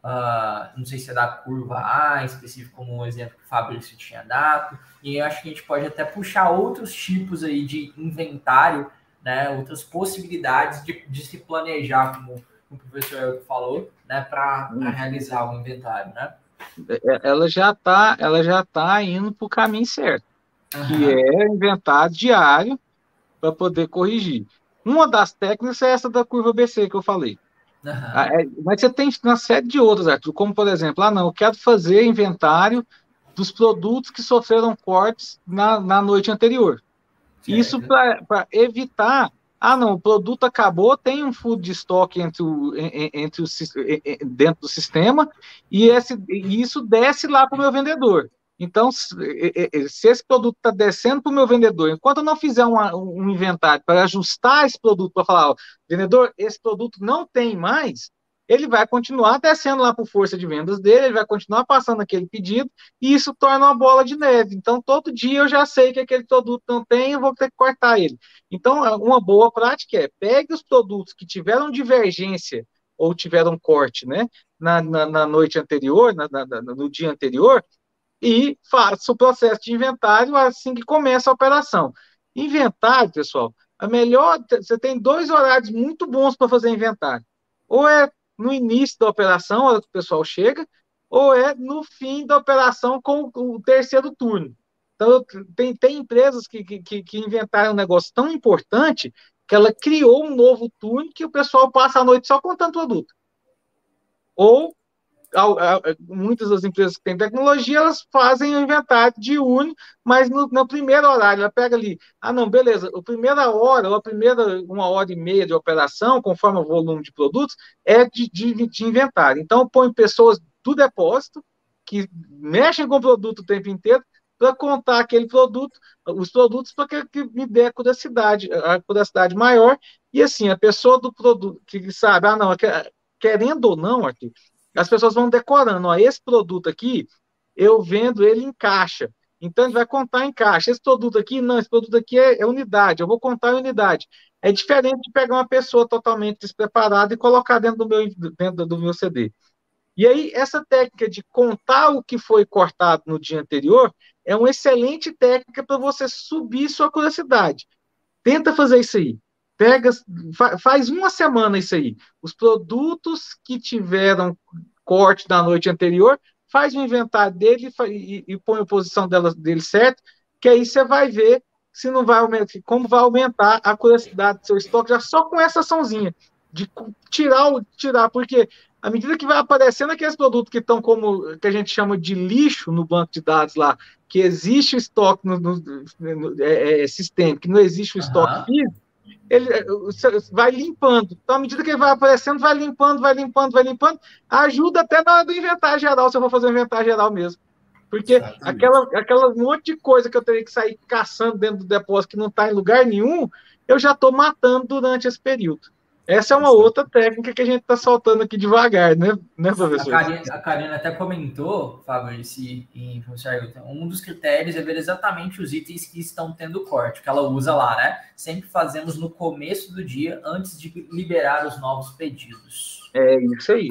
uh, não sei se é da curva A, específico como um exemplo que o Fabrício tinha dado. E eu acho que a gente pode até puxar outros tipos aí de inventário, né, outras possibilidades de, de se planejar, como o professor falou, né, para hum. realizar o inventário, né? É, ela já está ela já tá indo para o caminho certo, uhum. que é inventário diário para poder corrigir. Uma das técnicas é essa da curva BC que eu falei. Uhum. mas você tem uma série de outras, Arthur, como por exemplo, ah, não, eu quero fazer inventário dos produtos que sofreram cortes na, na noite anterior. Certo. Isso para evitar ah, não, o produto acabou, tem um food de estoque entre o, entre o, dentro do sistema e, esse, e isso desce lá para o meu vendedor. Então, se, se esse produto está descendo para o meu vendedor, enquanto eu não fizer um inventário para ajustar esse produto, para falar, ó, vendedor, esse produto não tem mais, ele vai continuar descendo lá por força de vendas dele, ele vai continuar passando aquele pedido, e isso torna uma bola de neve. Então, todo dia eu já sei que aquele produto não tem, eu vou ter que cortar ele. Então, uma boa prática é pegue os produtos que tiveram divergência ou tiveram corte, né, na, na, na noite anterior, na, no dia anterior, e faça o processo de inventário assim que começa a operação. Inventário, pessoal, a melhor, você tem dois horários muito bons para fazer inventário. Ou é no início da operação, a hora que o pessoal chega, ou é no fim da operação com o terceiro turno. Então, tem, tem empresas que, que, que inventaram um negócio tão importante que ela criou um novo turno que o pessoal passa a noite só contando produto. Ou muitas das empresas que têm tecnologia, elas fazem o inventário diurno, mas no, no, primeiro horário, ela pega ali, ah, não, beleza, a primeira hora, ou a primeira uma hora e meia de operação, conforme o volume de produtos, é de, de, de inventário. Então, põe pessoas do depósito, que mexem com o produto o tempo inteiro, para contar aquele produto, os produtos, para que, que, me dê a curiosidade, a curiosidade maior, e assim, a pessoa do produto, que sabe, ah, não, querendo ou não, Arthur, as pessoas vão decorando, ó, esse produto aqui, eu vendo ele em caixa. Então, ele vai contar em caixa. Esse produto aqui, não, esse produto aqui é, é unidade, eu vou contar em unidade. É diferente de pegar uma pessoa totalmente despreparada e colocar dentro do meu, dentro do meu CD. E aí, essa técnica de contar o que foi cortado no dia anterior é uma excelente técnica para você subir sua curiosidade. Tenta fazer isso aí. Pega, faz uma semana isso aí. Os produtos que tiveram corte da noite anterior, faz o inventário dele e, e põe a posição dela, dele certo, que aí você vai ver se não vai aumentar, como vai aumentar a curiosidade do seu estoque já só com essa açãozinha de tirar o tirar, porque à medida que vai aparecendo aqueles produtos que estão como que a gente chama de lixo no banco de dados lá, que existe o estoque no, no, no é, é, sistêmico, que não existe o estoque uhum. físico, ele vai limpando. Então, à medida que ele vai aparecendo, vai limpando, vai limpando, vai limpando, ajuda até na hora do inventário geral, se eu vou fazer um inventário geral mesmo. Porque aquela, aquela monte de coisa que eu teria que sair caçando dentro do depósito que não está em lugar nenhum, eu já estou matando durante esse período. Essa é uma outra técnica que a gente está soltando aqui devagar, né, né professor? A Karina, a Karina até comentou, Fábio, esse, em um dos critérios é ver exatamente os itens que estão tendo corte, que ela usa lá, né? Sempre fazemos no começo do dia, antes de liberar os novos pedidos. É isso aí.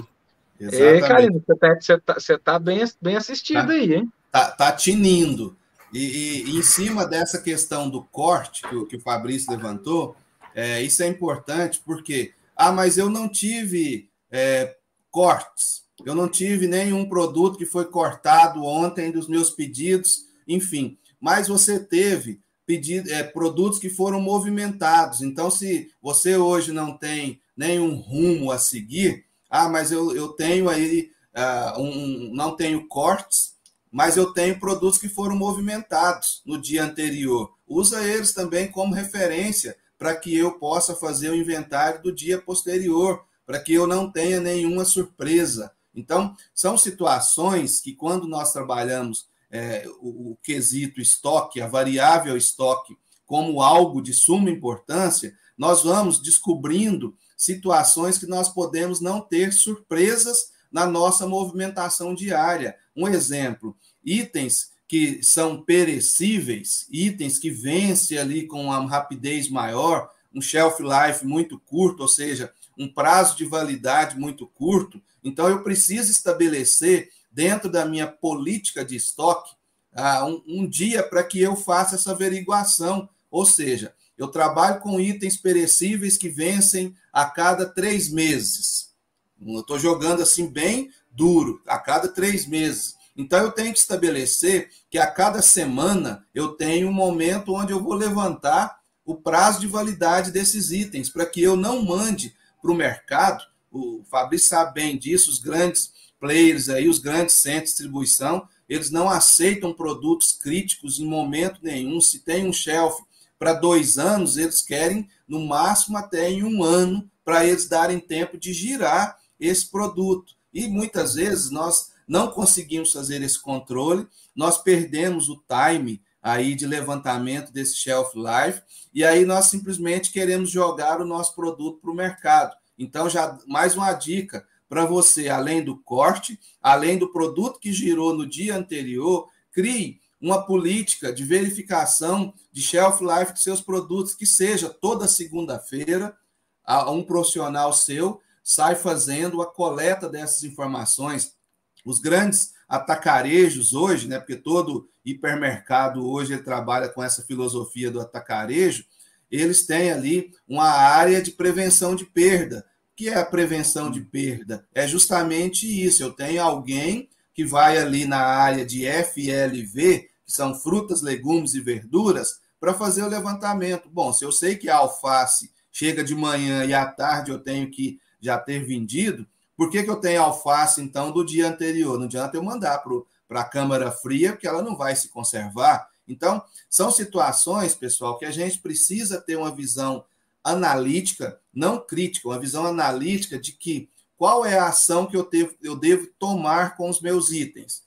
Exatamente. É, Karina, você está você tá, você tá bem, bem assistido tá, aí, hein? Tá, tá tinindo. E, e, e, em cima dessa questão do corte que, que o Fabrício levantou, é, isso é importante porque, ah, mas eu não tive é, cortes, eu não tive nenhum produto que foi cortado ontem dos meus pedidos, enfim, mas você teve pedido, é, produtos que foram movimentados. Então, se você hoje não tem nenhum rumo a seguir, ah, mas eu, eu tenho aí uh, um, não tenho cortes, mas eu tenho produtos que foram movimentados no dia anterior. Usa eles também como referência para que eu possa fazer o inventário do dia posterior, para que eu não tenha nenhuma surpresa. Então, são situações que, quando nós trabalhamos é, o, o quesito estoque, a variável estoque, como algo de suma importância, nós vamos descobrindo situações que nós podemos não ter surpresas na nossa movimentação diária. Um exemplo, itens que são perecíveis, itens que vencem ali com uma rapidez maior, um shelf life muito curto, ou seja, um prazo de validade muito curto. Então, eu preciso estabelecer, dentro da minha política de estoque, uh, um, um dia para que eu faça essa averiguação. Ou seja, eu trabalho com itens perecíveis que vencem a cada três meses. Eu estou jogando assim bem duro, a cada três meses. Então, eu tenho que estabelecer que a cada semana eu tenho um momento onde eu vou levantar o prazo de validade desses itens, para que eu não mande para o mercado. O Fabrício sabe bem disso, os grandes players aí, os grandes centros de distribuição, eles não aceitam produtos críticos em momento nenhum. Se tem um shelf para dois anos, eles querem no máximo até em um ano para eles darem tempo de girar esse produto. E muitas vezes nós não conseguimos fazer esse controle, nós perdemos o time aí de levantamento desse shelf life, e aí nós simplesmente queremos jogar o nosso produto para o mercado. Então, já mais uma dica para você, além do corte, além do produto que girou no dia anterior, crie uma política de verificação de shelf life de seus produtos, que seja toda segunda-feira, um profissional seu sai fazendo a coleta dessas informações os grandes atacarejos hoje, né, porque todo hipermercado hoje trabalha com essa filosofia do atacarejo, eles têm ali uma área de prevenção de perda. O que é a prevenção de perda? É justamente isso. Eu tenho alguém que vai ali na área de FLV, que são frutas, legumes e verduras, para fazer o levantamento. Bom, se eu sei que a alface chega de manhã e à tarde eu tenho que já ter vendido, por que, que eu tenho alface, então, do dia anterior? Não adianta eu mandar para a câmara fria, porque ela não vai se conservar. Então, são situações, pessoal, que a gente precisa ter uma visão analítica, não crítica, uma visão analítica de que qual é a ação que eu, devo, eu devo tomar com os meus itens.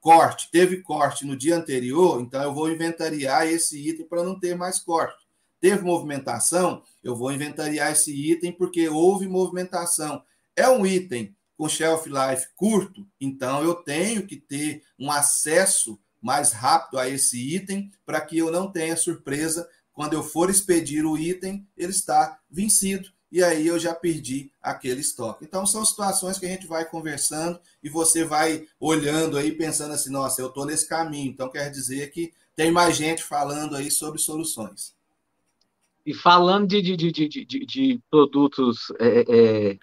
Corte, teve corte no dia anterior, então eu vou inventariar esse item para não ter mais corte. Teve movimentação, eu vou inventariar esse item porque houve movimentação é um item com shelf life curto, então eu tenho que ter um acesso mais rápido a esse item para que eu não tenha surpresa quando eu for expedir o item, ele está vencido e aí eu já perdi aquele estoque. Então são situações que a gente vai conversando e você vai olhando aí pensando assim, nossa, eu estou nesse caminho. Então quer dizer que tem mais gente falando aí sobre soluções. E falando de, de, de, de, de produtos é, é,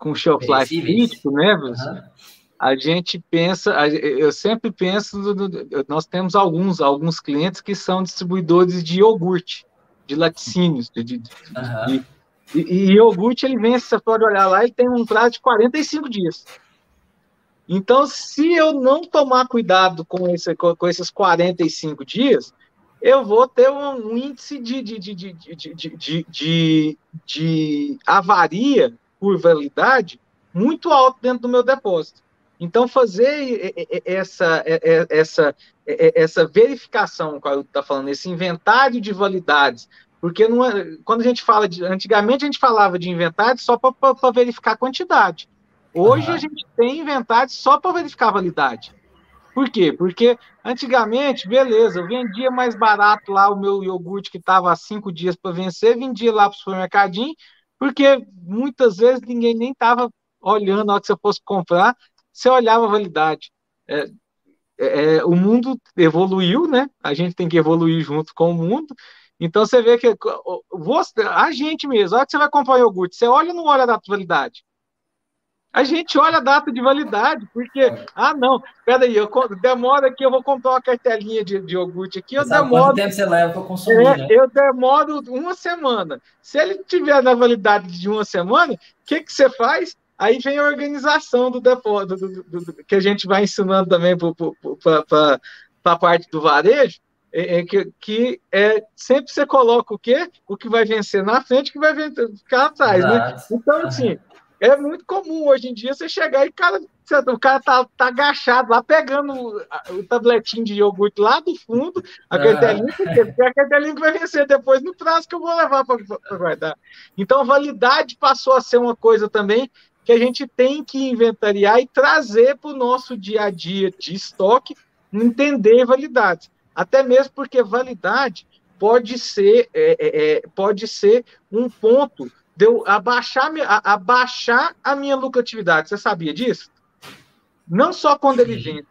com shelf life crítico, né? Uhum. A gente pensa, eu sempre penso, nós temos alguns, alguns clientes que são distribuidores de iogurte, de laticínios, de, de, uhum. de e, e, iogurte, ele vem, você pode olhar lá, ele tem um prazo de 45 dias. Então, se eu não tomar cuidado com, esse, com, com esses 45 dias, eu vou ter um, um índice de, de, de, de, de, de, de, de avaria por validade muito alto dentro do meu depósito. Então, fazer essa, essa, essa verificação, qual está falando, esse inventário de validades, porque não é, quando a gente fala de. Antigamente a gente falava de inventário só para verificar a quantidade. Hoje uhum. a gente tem inventário só para verificar a validade. Por quê? Porque antigamente, beleza, eu vendia mais barato lá o meu iogurte que estava há cinco dias para vencer, vendia lá para o supermercadinho, porque muitas vezes ninguém nem estava olhando na hora que você fosse comprar, você olhava a validade. É, é, é, o mundo evoluiu, né? A gente tem que evoluir junto com o mundo. Então você vê que você, a gente mesmo, a hora que você vai comprar iogurte, você olha ou não olha a data de validade? A gente olha a data de validade, porque, ah, não, peraí, eu demora aqui, eu vou comprar uma cartelinha de, de iogurte aqui, eu Sabe demoro. Quanto tempo você leva para consumir? É, né? Eu demoro uma semana. Se ele tiver na validade de uma semana, o que, que você faz? Aí vem a organização do depósito, do, do, do, que a gente vai ensinando também para a parte do varejo, é, é, que, que é sempre você coloca o quê? O que vai vencer na frente, o que vai vencer, ficar atrás, né? Exato. né? Então, assim. É muito comum hoje em dia você chegar e cara, o cara tá, tá agachado lá, pegando o, tabletinho de iogurte lá do fundo, a cartelinha, porque a cartelinha que vai vencer depois no prazo que eu vou levar para guardar. Então, validade passou a ser uma coisa também que a gente tem que inventariar e trazer para o nosso dia a dia de estoque entender validades. Até mesmo porque validade pode ser, é, é, é pode ser um ponto de eu abaixar, abaixar a minha lucratividade. Você sabia disso? Não só quando ele vende,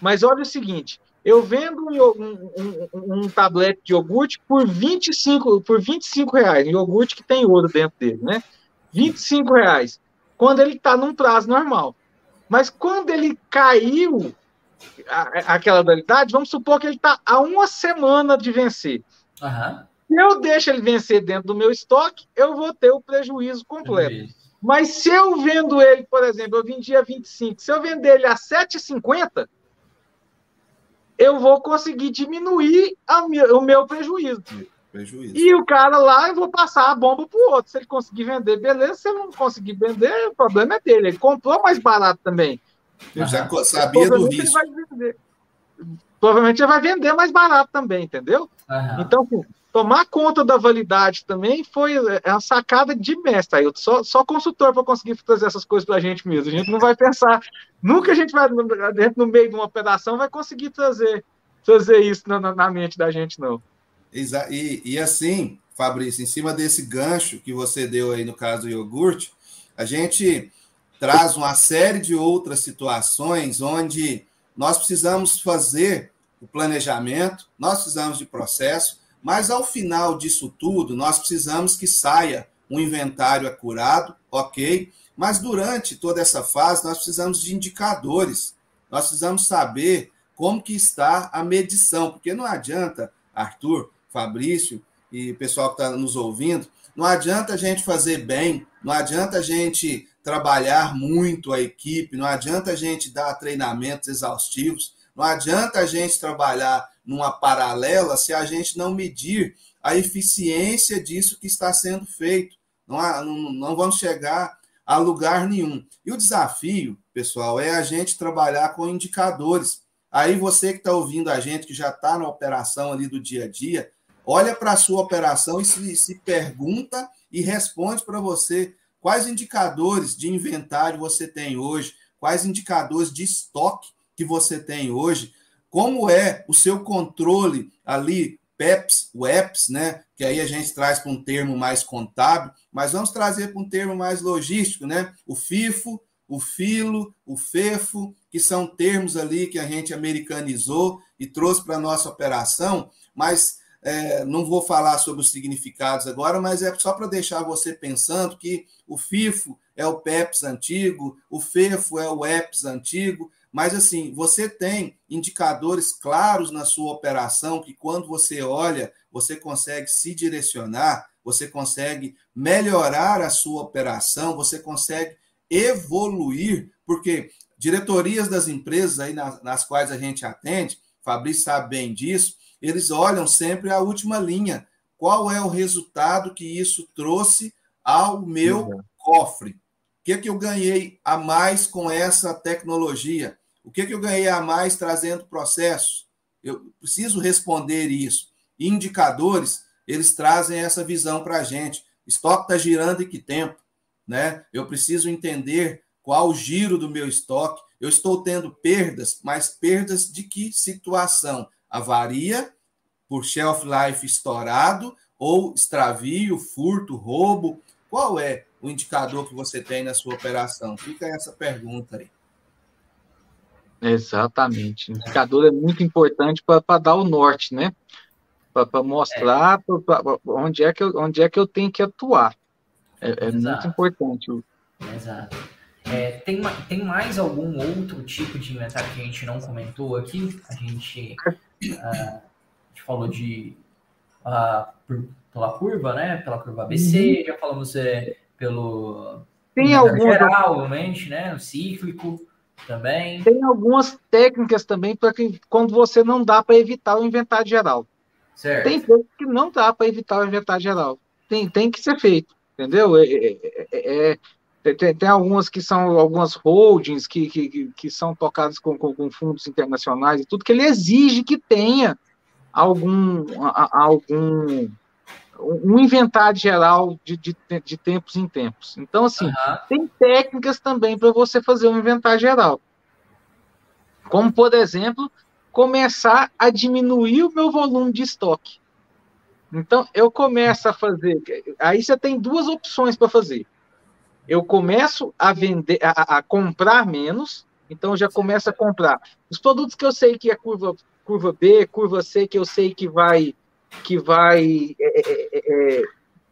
mas olha o seguinte: eu vendo um, um, um, um tablete de iogurte por 25, por 25 reais, iogurte que tem ouro dentro dele, né? 25 reais, quando ele está num prazo normal. Mas quando ele caiu a, aquela dualidade, vamos supor que ele está a uma semana de vencer. Uhum. Se eu deixo ele vencer dentro do meu estoque, eu vou ter o prejuízo completo. Mas se eu vendo ele, por exemplo, eu vendi a 25, se eu vender ele a 7,50, eu vou conseguir diminuir minha, o meu prejuízo. prejuízo. E o cara lá, eu vou passar a bomba para o outro. Se ele conseguir vender, beleza. Se ele não conseguir vender, o problema é dele. Ele comprou mais barato também. Eu já sabia do risco. Provavelmente ele vai vender mais barato também, entendeu? Uhum. Então, assim, tomar conta da validade também foi é uma sacada de mestre. Aí eu só, só consultor para conseguir trazer essas coisas para a gente mesmo. A gente não vai pensar, nunca a gente vai dentro no meio de uma operação vai conseguir trazer trazer isso na, na mente da gente não. E, e assim, Fabrício, em cima desse gancho que você deu aí no caso do iogurte, a gente traz uma série de outras situações onde nós precisamos fazer o planejamento, nós precisamos de processo, mas ao final disso tudo, nós precisamos que saia um inventário acurado, ok? Mas durante toda essa fase, nós precisamos de indicadores. Nós precisamos saber como que está a medição, porque não adianta, Arthur, Fabrício e pessoal que está nos ouvindo, não adianta a gente fazer bem, não adianta a gente trabalhar muito a equipe, não adianta a gente dar treinamentos exaustivos, não adianta a gente trabalhar numa paralela se a gente não medir a eficiência disso que está sendo feito. Não, há, não, não vamos chegar a lugar nenhum. E o desafio, pessoal, é a gente trabalhar com indicadores. Aí você que está ouvindo a gente, que já está na operação ali do dia a dia, olha para a sua operação e se, se pergunta e responde para você quais indicadores de inventário você tem hoje, quais indicadores de estoque que você tem hoje, como é o seu controle ali, PEPs, WEPs, né? Que aí a gente traz para um termo mais contábil, mas vamos trazer para um termo mais logístico, né? O FIFO, o FILO, o FEFO, que são termos ali que a gente americanizou e trouxe para a nossa operação, mas é, não vou falar sobre os significados agora, mas é só para deixar você pensando que o FIFO é o PEPS antigo, o FEFO é o EPS antigo, mas, assim, você tem indicadores claros na sua operação que, quando você olha, você consegue se direcionar, você consegue melhorar a sua operação, você consegue evoluir, porque diretorias das empresas aí nas, nas quais a gente atende, Fabrício sabe bem disso, eles olham sempre a última linha. Qual é o resultado que isso trouxe ao meu uhum. cofre? O que, que eu ganhei a mais com essa tecnologia? O que, que eu ganhei a mais trazendo processo? Eu preciso responder isso. Indicadores, eles trazem essa visão para a gente. Estoque está girando em que tempo? Né? Eu preciso entender qual o giro do meu estoque. Eu estou tendo perdas, mas perdas de que situação? Avaria por shelf life estourado ou extravio, furto, roubo? Qual é o indicador que você tem na sua operação? Fica essa pergunta aí. Exatamente. O indicador é muito importante para dar o norte, né? Para mostrar é. pra, pra, onde, é que eu, onde é que eu tenho que atuar. É, é muito importante. Exato. É, tem, tem mais algum outro tipo de inventário que a gente não comentou aqui? A gente, uh, a gente falou de uh, por, pela curva, né? Pela curva ABC, uhum. já falamos é, pelo tem algum geral, obviamente, né? O cíclico também. Tem algumas técnicas também para que quando você não dá para evitar o inventário geral. Certo. Tem coisas que não dá para evitar o inventário geral. Tem, tem que ser feito, entendeu? É, é, é, é tem, tem, algumas que são algumas holdings que, que, que são tocadas com, com, com, fundos internacionais e tudo, que ele exige que tenha algum, algum um inventário geral de, de, de tempos em tempos. Então, assim, uhum. tem técnicas também para você fazer um inventário geral. Como, por exemplo, começar a diminuir o meu volume de estoque. Então, eu começo a fazer. Aí você tem duas opções para fazer. Eu começo a vender, a, a, comprar menos, então já começo a comprar. Os produtos que eu sei que é curva, curva B, curva C, que eu sei que vai. Que vai. É, é, é, é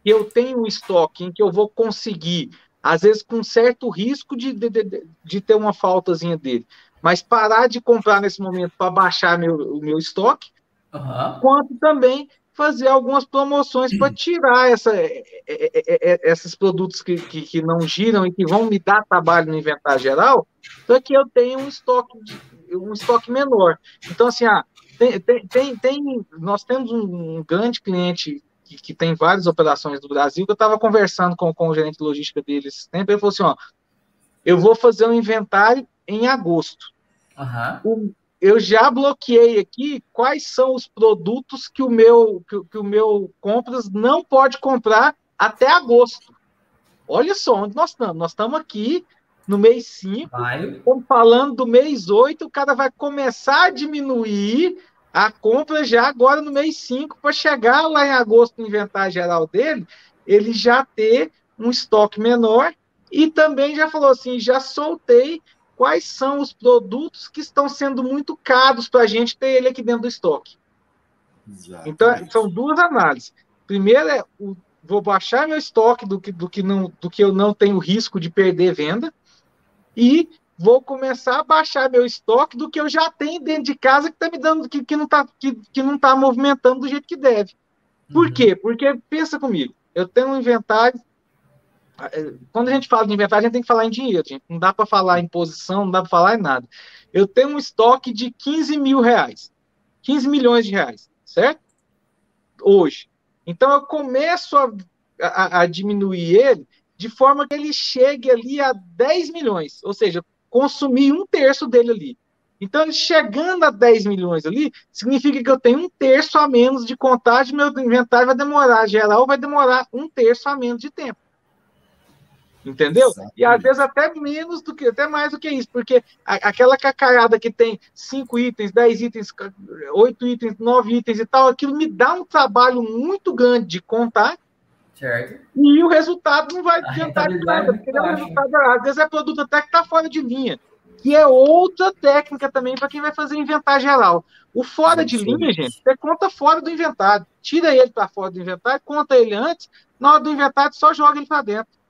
que eu tenho um estoque em que eu vou conseguir, às vezes com certo risco de, de, de, de ter uma faltazinha dele mas parar de comprar nesse momento para baixar meu, o meu estoque, uhum. quanto também fazer algumas promoções para tirar essa, é, é, é, esses produtos que, que, que, não giram e que vão me dar trabalho no inventário geral, para que eu tenha um estoque, um estoque menor. Então, assim, ah, tem, tem, tem, tem nós temos um, grande cliente que, que, tem várias operações do Brasil, que eu estava conversando com, com o gerente de logística deles sempre, ele falou assim, ó, eu vou fazer um inventário em agosto. Uhum. eu já bloqueei aqui quais são os produtos que o meu que, que, o meu compras não pode comprar até agosto. Olha só onde nós estamos. Nós estamos aqui no mês 5, estamos falando do mês 8, o cara vai começar a diminuir a compra já agora no mês 5 para chegar lá em agosto no inventário geral dele, ele já ter um estoque menor e também já falou assim, já soltei quais são os produtos que estão sendo muito caros para a gente ter ele aqui dentro do estoque. Exatamente. Então, são duas análises. Primeiro é o, vou baixar meu estoque do que, do, que não, do que eu não tenho risco de perder venda e vou começar a baixar meu estoque do que eu já tenho dentro de casa que está me dando que, que não está que, que não tá movimentando do jeito que deve. Por uhum. quê? Porque pensa comigo, eu tenho um inventário quando a gente fala de inventário, a gente tem que falar em dinheiro, gente. Não dá para falar em posição, não dá para falar em nada. Eu tenho um estoque de 15 mil reais, 15 milhões de reais, certo? Hoje. Então eu começo a, a, a diminuir ele de forma que ele chegue ali a 10 milhões, ou seja, consumir um terço dele ali. Então, ele chegando a 10 milhões ali, significa que eu tenho um terço a menos de contagem, meu inventário vai demorar, geral vai demorar um terço a menos de tempo. Entendeu? Exatamente. E às vezes até menos do que, até mais do que isso, porque aquela cacarada que tem cinco itens, dez itens, oito itens, nove itens e tal, aquilo me dá um trabalho muito grande de contar. Certo. E o resultado não vai adiantar de nada, porque é um resultado, às vezes é produto até que está fora de linha, que é outra técnica também para quem vai fazer inventário geral. O fora de linha, gente, você conta fora do inventário. Tira ele para fora do inventário, conta ele antes, na hora do inventário só joga ele para dentro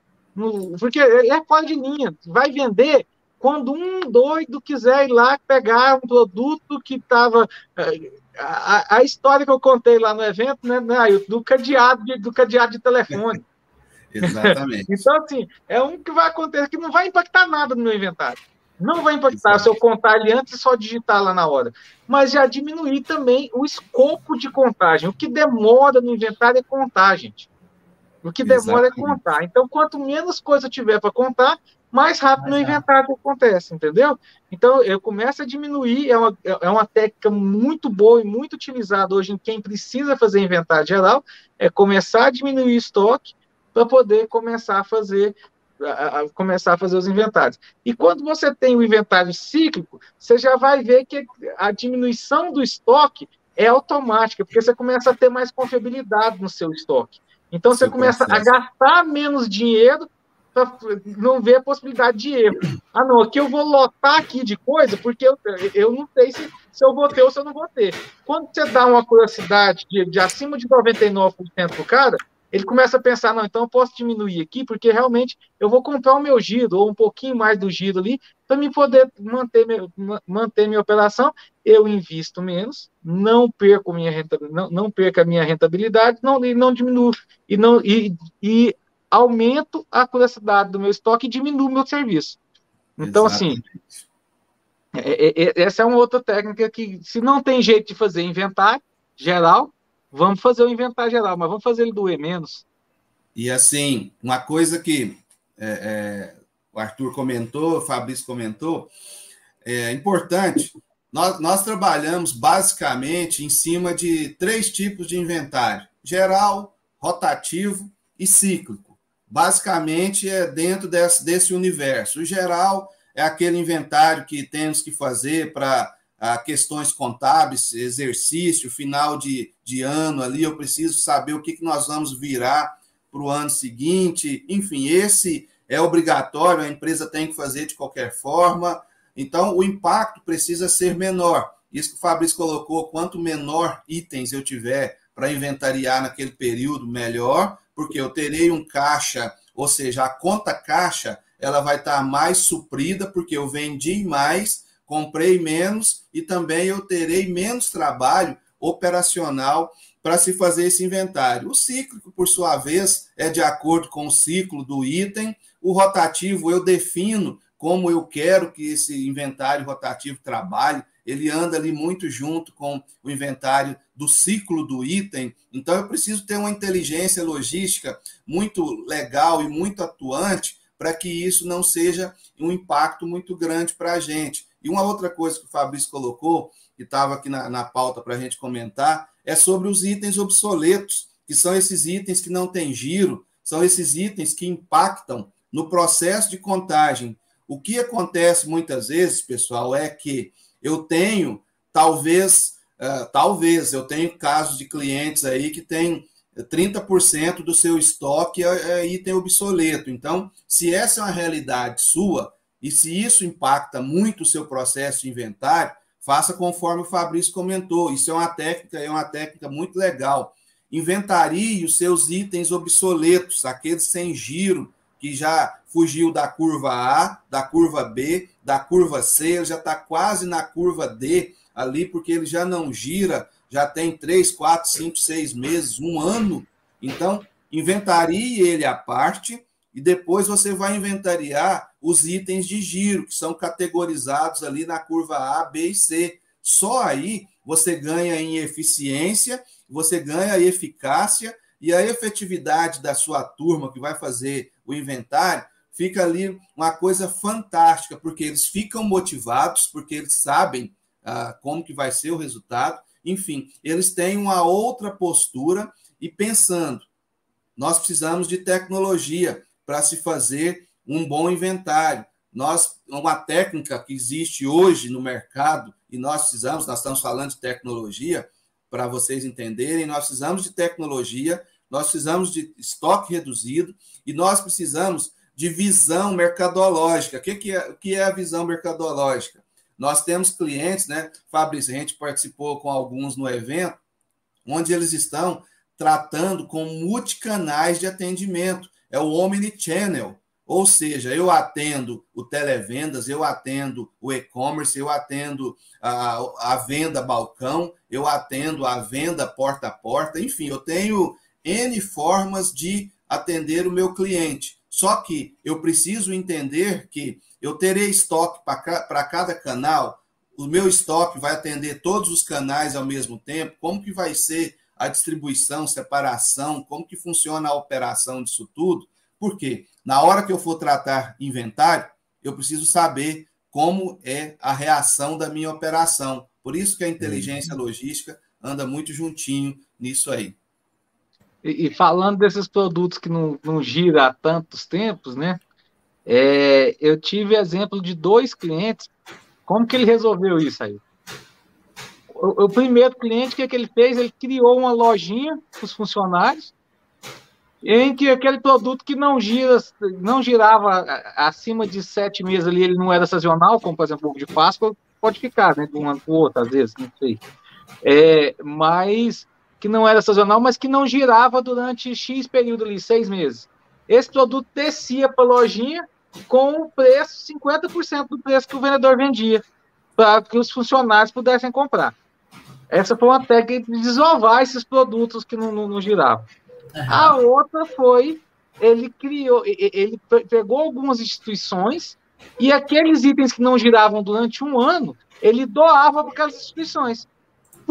porque é fora de linha. Vai vender quando um doido quiser ir lá pegar um produto que estava. A, a, história que eu contei lá no evento, né, né do cadeado de, do cadeado de telefone. Exatamente. então, assim, é um que vai acontecer que não vai impactar nada no meu inventário. Não vai impactar Exatamente. se eu contar ele antes e só digitar lá na hora. Mas já diminuir também o escopo de contagem. O que demora no inventário é contar, gente. O que demora Exatamente. é contar. Então, quanto menos coisa tiver para contar, mais rápido mais no inventário acontece, entendeu? Então, eu começo a diminuir, é uma, é uma técnica muito boa e muito utilizada hoje em quem precisa fazer inventário geral, é começar a diminuir o estoque para poder começar a fazer a, a, começar a fazer os inventários. E quando você tem o inventário cíclico, você já vai ver que a diminuição do estoque é automática, porque você começa a ter mais confiabilidade no seu estoque. Então você começa a gastar menos dinheiro não ver a possibilidade de erro. Ah, não, aqui eu vou lotar aqui de coisa, porque eu, eu não sei se, se eu vou ter ou se eu não vou ter. Quando você dá uma curiosidade de, de acima de 99% para o cara, ele começa a pensar, não, então eu posso diminuir aqui, porque realmente eu vou comprar o meu giro, ou um pouquinho mais do giro ali, para me poder manter, manter minha operação, eu invisto menos, não perco minha rentabilidade, não, não perca a minha rentabilidade, não, e não diminuo, e, não, e, e aumento a curiosidade do meu estoque e diminuo o meu serviço. Então, assim, Exatamente. assim, é, é, essa é uma outra técnica que, se não tem jeito de fazer inventário geral, Vamos fazer o inventário geral, mas vamos fazer ele doer menos. E assim, uma coisa que é, é, o Arthur comentou, o Fabrício comentou, é importante. Nós, nós trabalhamos basicamente em cima de três tipos de inventário: geral, rotativo e cíclico. Basicamente é dentro desse, desse universo. O geral é aquele inventário que temos que fazer para questões contábeis, exercício, final de, de ano ali, eu preciso saber o que, que nós vamos virar para o ano seguinte. Enfim, esse é obrigatório, a empresa tem que fazer de qualquer forma. Então, o impacto precisa ser menor. Isso que o Fabrício colocou, quanto menor itens eu tiver para inventariar naquele período, melhor, porque eu terei um caixa, ou seja, a conta caixa, ela vai estar mais suprida, porque eu vendi mais comprei menos e também eu terei menos trabalho operacional para se fazer esse inventário. O cíclico, por sua vez, é de acordo com o ciclo do item. O rotativo, eu defino como eu quero que esse inventário rotativo trabalhe. Ele anda ali muito junto com o inventário do ciclo do item. Então, eu preciso ter uma inteligência logística muito legal e muito atuante para que isso não seja um impacto muito grande para a gente. E uma outra coisa que o Fabrício colocou, que estava aqui na, na pauta para a gente comentar, é sobre os itens obsoletos, que são esses itens que não têm giro, são esses itens que impactam no processo de contagem. O que acontece muitas vezes, pessoal, é que eu tenho, talvez, uh, talvez, eu tenho casos de clientes aí que têm 30% do seu estoque é, é item obsoleto. Então, se essa é uma realidade sua, e se isso impacta muito o seu processo de inventário, faça conforme o Fabrício comentou. Isso é uma técnica, é uma técnica muito legal. Inventarie os seus itens obsoletos, aqueles sem giro, que já fugiu da curva A, da curva B, da curva C, ele já está quase na curva D ali, porque ele já não gira, já tem três, quatro, cinco, seis meses, um ano. Então, inventarie ele à parte e depois você vai inventariar os itens de giro, que são categorizados ali na curva A, B e C. Só aí você ganha em eficiência, você ganha eficácia e a efetividade da sua turma que vai fazer o inventário fica ali uma coisa fantástica, porque eles ficam motivados, porque eles sabem ah, como que vai ser o resultado. Enfim, eles têm uma outra postura e pensando, nós precisamos de tecnologia para se fazer um bom inventário. Nós, uma técnica que existe hoje no mercado, e nós precisamos, nós estamos falando de tecnologia, para vocês entenderem, nós precisamos de tecnologia, nós precisamos de estoque reduzido e nós precisamos de visão mercadológica. O que, que, é, que é a visão mercadológica? Nós temos clientes, né? Fabrício, gente participou com alguns no evento, onde eles estão tratando com multicanais de atendimento é o Omnichannel. Ou seja, eu atendo o televendas, eu atendo o e-commerce, eu atendo a, a venda balcão, eu atendo a venda porta a porta, enfim, eu tenho N formas de atender o meu cliente. Só que eu preciso entender que eu terei estoque para cada canal, o meu estoque vai atender todos os canais ao mesmo tempo, como que vai ser a distribuição, separação, como que funciona a operação disso tudo. Porque na hora que eu for tratar inventário, eu preciso saber como é a reação da minha operação. Por isso que a inteligência uhum. logística anda muito juntinho nisso aí. E, e falando desses produtos que não, não gira há tantos tempos, né? É, eu tive exemplo de dois clientes. Como que ele resolveu isso aí? o, o primeiro cliente, o que, que ele fez? Ele criou uma lojinha para os funcionários, em que aquele produto que não gira, não girava acima de sete meses ali, ele não era sazonal, como por exemplo o de Páscoa, pode ficar, né, de um ano para o outro, às vezes, não sei. É, mas que não era sazonal, mas que não girava durante X período ali, seis meses. Esse produto descia para a lojinha com o preço, 50% do preço que o vendedor vendia, para que os funcionários pudessem comprar. Essa foi uma técnica de desovar esses produtos que não, não, não giravam. A outra foi, ele criou, ele pegou algumas instituições e aqueles itens que não giravam durante um ano, ele doava para aquelas instituições.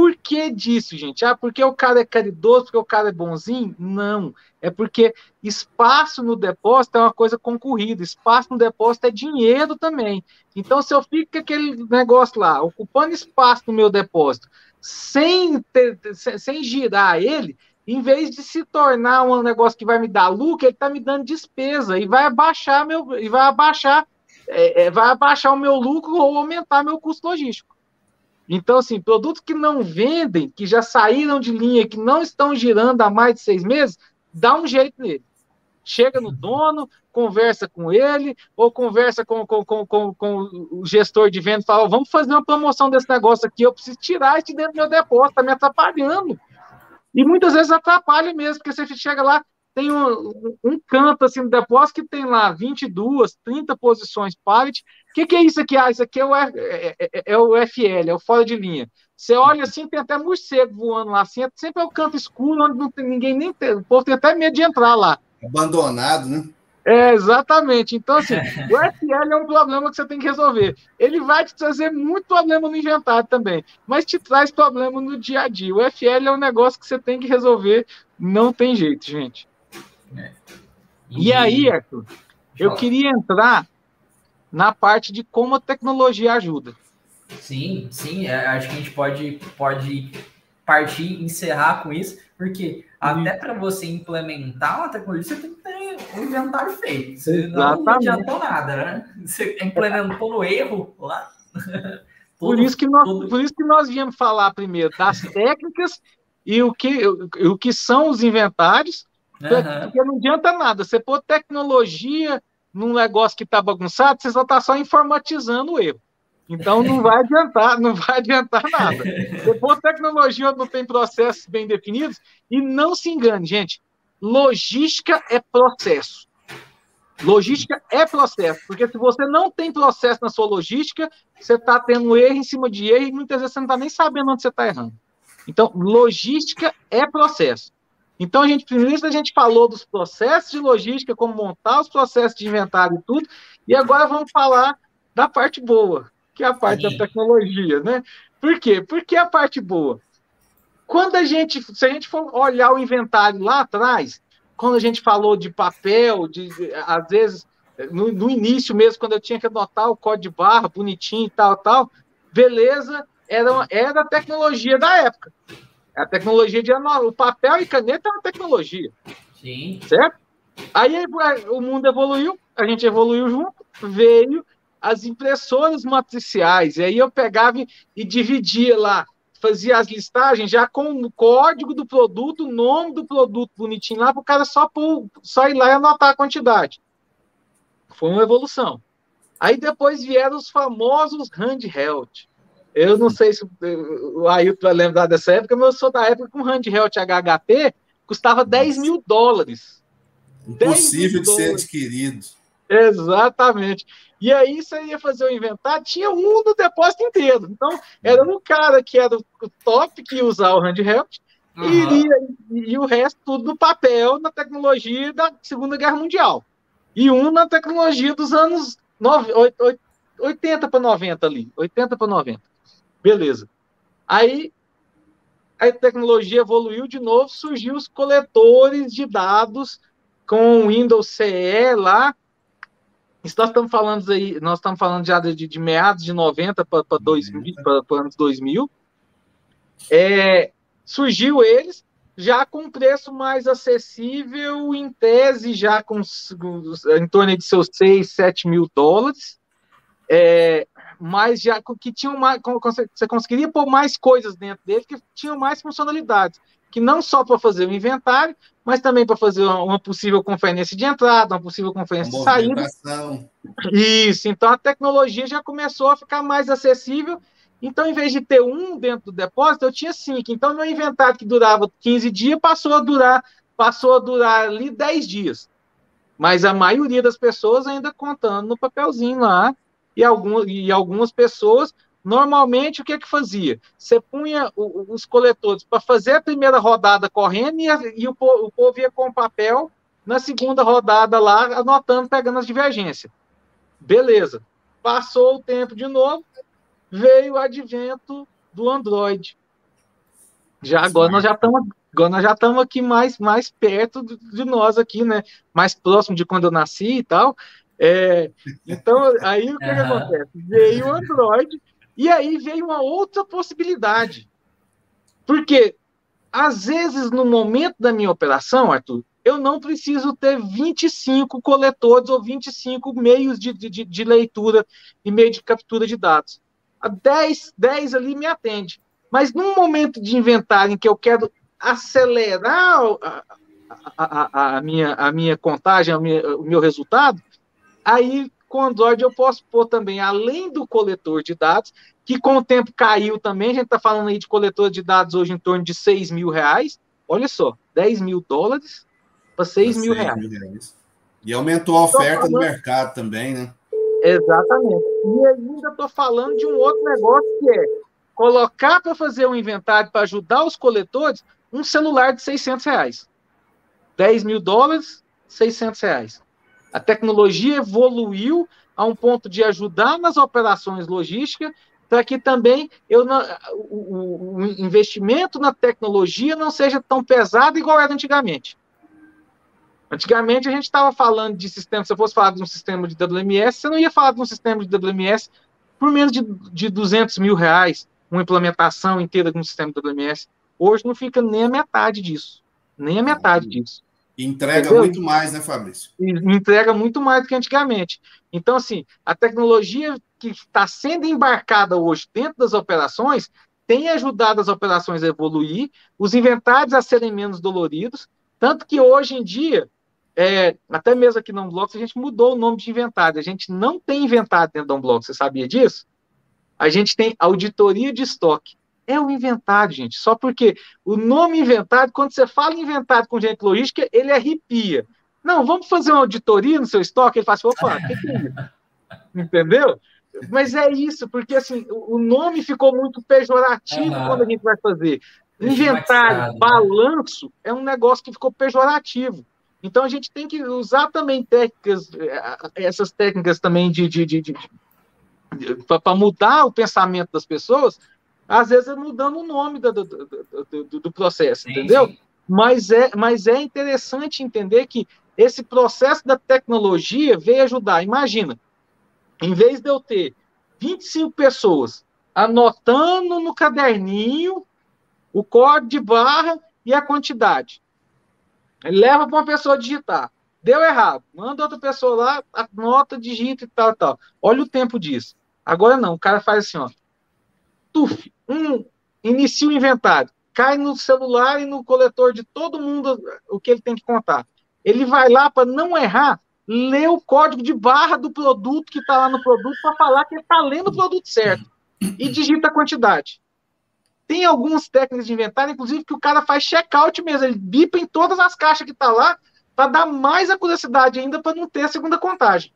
Por que disso, gente? Ah, porque o cara é caridoso, porque o cara é bonzinho? Não. É porque espaço no depósito é uma coisa concorrida. Espaço no depósito é dinheiro também. Então, se eu fico com aquele negócio lá, ocupando espaço no meu depósito, sem, ter, sem girar ele, em vez de se tornar um negócio que vai me dar lucro, ele está me dando despesa e vai abaixar meu e vai abaixar é, é, vai abaixar o meu lucro ou aumentar meu custo logístico. Então, assim, produtos que não vendem, que já saíram de linha, que não estão girando há mais de seis meses, dá um jeito nele. Chega no dono, conversa com ele, ou conversa com, com, com, com, com o gestor de venda e fala: vamos fazer uma promoção desse negócio aqui, eu preciso tirar isso de dentro do meu depósito, está me atrapalhando. E muitas vezes atrapalha mesmo, porque você chega lá, tem um, um canto assim no depósito que tem lá 22, 30 posições pallet. O que, que, é isso aqui? Ah, isso aqui é o, é, é, é, o FL, é o fora de linha. Você olha assim, tem até morcego voando lá, assim, é sempre é o canto escuro, onde não tem ninguém nem tem. O povo tem até medo de entrar lá. Abandonado, né? É, exatamente. Então, assim, o FL é um problema que você tem que resolver. Ele vai te trazer muito problema no inventário também, mas te traz problema no dia a dia. O FL é um negócio que você tem que resolver, não tem jeito, gente. É. E... e aí, Arthur, eu queria entrar na parte de como a tecnologia ajuda. Sim, sim, é, acho que a gente pode, pode partir, encerrar com isso, porque até para você implementar uma tecnologia, você tem que ter um inventário feito. Você não, não adiantou nada, né? Você implementou no erro lá. por, isso que nós, por isso que nós viemos falar primeiro das técnicas e o que, o, o que são os inventários, uhum. porque não adianta nada. Você pôr tecnologia num negócio que está bagunçado, você só está só informatizando o erro. Então não vai adiantar, não vai adiantar nada. Depois tecnologia não tem processos bem definidos e não se engane, gente. Logística é processo. Logística é processo, porque se você não tem processo na sua logística, você está tendo erro em cima de erro e muitas vezes você não está nem sabendo onde você está errando. Então, logística é processo. Então, a gente, primeiro a gente falou dos processos de logística, como montar os processos de inventário e tudo, e agora vamos falar da parte boa, que é a parte Sim. da tecnologia, né? Por quê? Porque a parte boa. Quando a gente, se a gente for olhar o inventário lá atrás, quando a gente falou de papel, de, às vezes, no, no início mesmo, quando eu tinha que anotar o código de barra bonitinho e tal, tal, beleza, era, era a tecnologia da época. A tecnologia de anotar. O papel e caneta é uma tecnologia. Sim. Certo? Aí o mundo evoluiu, a gente evoluiu junto, veio as impressoras matriciais. E aí eu pegava e dividia lá, fazia as listagens já com o código do produto, o nome do produto bonitinho lá, para o cara só, por, só ir lá e anotar a quantidade. Foi uma evolução. Aí depois vieram os famosos handheld. Eu não sei se o Ailton vai lembrar dessa época, mas eu sou da época com handheld HHP custava 10 mil dólares. Impossível de ser adquirido. Exatamente. E aí você ia fazer o inventário, tinha um no depósito inteiro. Então, era um cara que era o top que ia usar o handheld, uhum. e, iria, e o resto tudo no papel, na tecnologia da Segunda Guerra Mundial. E um na tecnologia dos anos 80 para 90 ali. 80 para 90. Beleza. Aí a tecnologia evoluiu de novo, surgiu os coletores de dados com Windows CE lá, isso nós estamos falando aí, nós estamos falando já de, de meados de 90 para anos 2000. É, surgiu eles já com preço mais acessível, em tese, já com, em torno de seus 6, 7 mil dólares. É, mas já que tinham mais, você conseguiria pôr mais coisas dentro dele que tinham mais funcionalidades que não só para fazer o inventário, mas também para fazer uma possível conferência de entrada, uma possível conferência de saída. Isso, então a tecnologia já começou a ficar mais acessível. Então, em vez de ter um dentro do depósito, eu tinha cinco. Então, meu inventário que durava 15 dias passou a durar, passou a durar ali 10 dias. Mas a maioria das pessoas ainda contando no papelzinho lá, e, algum, e algumas pessoas Normalmente, o que é que fazia? Você punha os coletores para fazer a primeira rodada correndo e, e o, o, povo ia com o papel na segunda rodada lá, anotando, pegando as divergências. Beleza. Passou o tempo de novo, veio o advento do Android. Já agora nós já estamos agora nós já estamos aqui mais mais perto de nós aqui, né? Mais próximo de quando eu nasci e tal. É, então aí o que, uhum. que acontece? Veio o Android e aí veio uma outra possibilidade. Porque, às vezes, no momento da minha operação, Arthur, eu não preciso ter 25 coletores ou 25 meios de, de, de leitura e meio de captura de dados. a 10, 10 ali me atende. Mas num momento de inventário em que eu quero acelerar a, a, a, a minha, a minha contagem, minha, o meu resultado, aí com Android eu posso pôr também, além do coletor de dados, que com o tempo caiu também, a gente está falando aí de coletor de dados hoje em torno de 6 mil reais, olha só, 10 mil dólares para 6 mil reais. reais. E aumentou a oferta falando... no mercado também, né? Exatamente. E ainda estou falando de um outro negócio que é colocar para fazer um inventário para ajudar os coletores um celular de 600 reais. 10 mil dólares, 600 reais. A tecnologia evoluiu a um ponto de ajudar nas operações logísticas para que também eu não, o, o, investimento na tecnologia não seja tão pesado igual era antigamente. Antigamente a gente estava falando de sistema, se eu fosse falar de um sistema de WMS, você não ia falar de um sistema de WMS por menos de, de 200 mil reais, uma implementação inteira de um sistema de WMS. Hoje não fica nem a metade disso, nem a metade disso. Entrega Entendeu? muito mais, né, Fabrício? Entrega muito mais do que antigamente. Então, assim, a tecnologia que está sendo embarcada hoje dentro das operações tem ajudado as operações a evoluir, os inventários a serem menos doloridos, tanto que hoje em dia é, até mesmo aqui no Unblock, a gente mudou o nome de inventário. A gente não tem inventário dentro do Unblock, você sabia disso? A gente tem auditoria de estoque. É o inventário, gente. Só porque o nome inventário, quando você fala inventário com gente logística, ele arrepia. Não, vamos fazer uma auditoria no seu estoque. Ele fala assim, opa, o que, que é isso? Entendeu? Mas é isso, porque assim, o nome ficou muito pejorativo uhum. quando a gente vai fazer. Inventário, né? balanço, é um negócio que ficou pejorativo. Então a gente tem que usar também técnicas, eh, essas técnicas também de, de, de, de para mudar o pensamento das pessoas, às vezes é mudando o nome do, do, do, do processo, sim, entendeu? Sim. Mas é, mas é interessante entender que esse processo da tecnologia veio ajudar. Imagina, em vez de eu ter 25 pessoas anotando no caderninho o código de barra e a quantidade. Ele leva para uma pessoa digitar. Deu errado. Manda outra pessoa lá, anota, digita e tal, tal. Olha o tempo disso. Agora não, o cara faz assim, ó. Tuf, um, inicia o inventário. Cai no celular e no coletor de todo mundo o que ele tem que contar. Ele vai lá para não errar, lê o código de barra do produto que está lá no produto para falar que ele está lendo o produto certo. E digita a quantidade. Tem algumas técnicas de inventário, inclusive, que o cara faz check-out mesmo. Ele bipa em todas as caixas que tá lá para dar mais a curiosidade ainda para não ter a segunda contagem.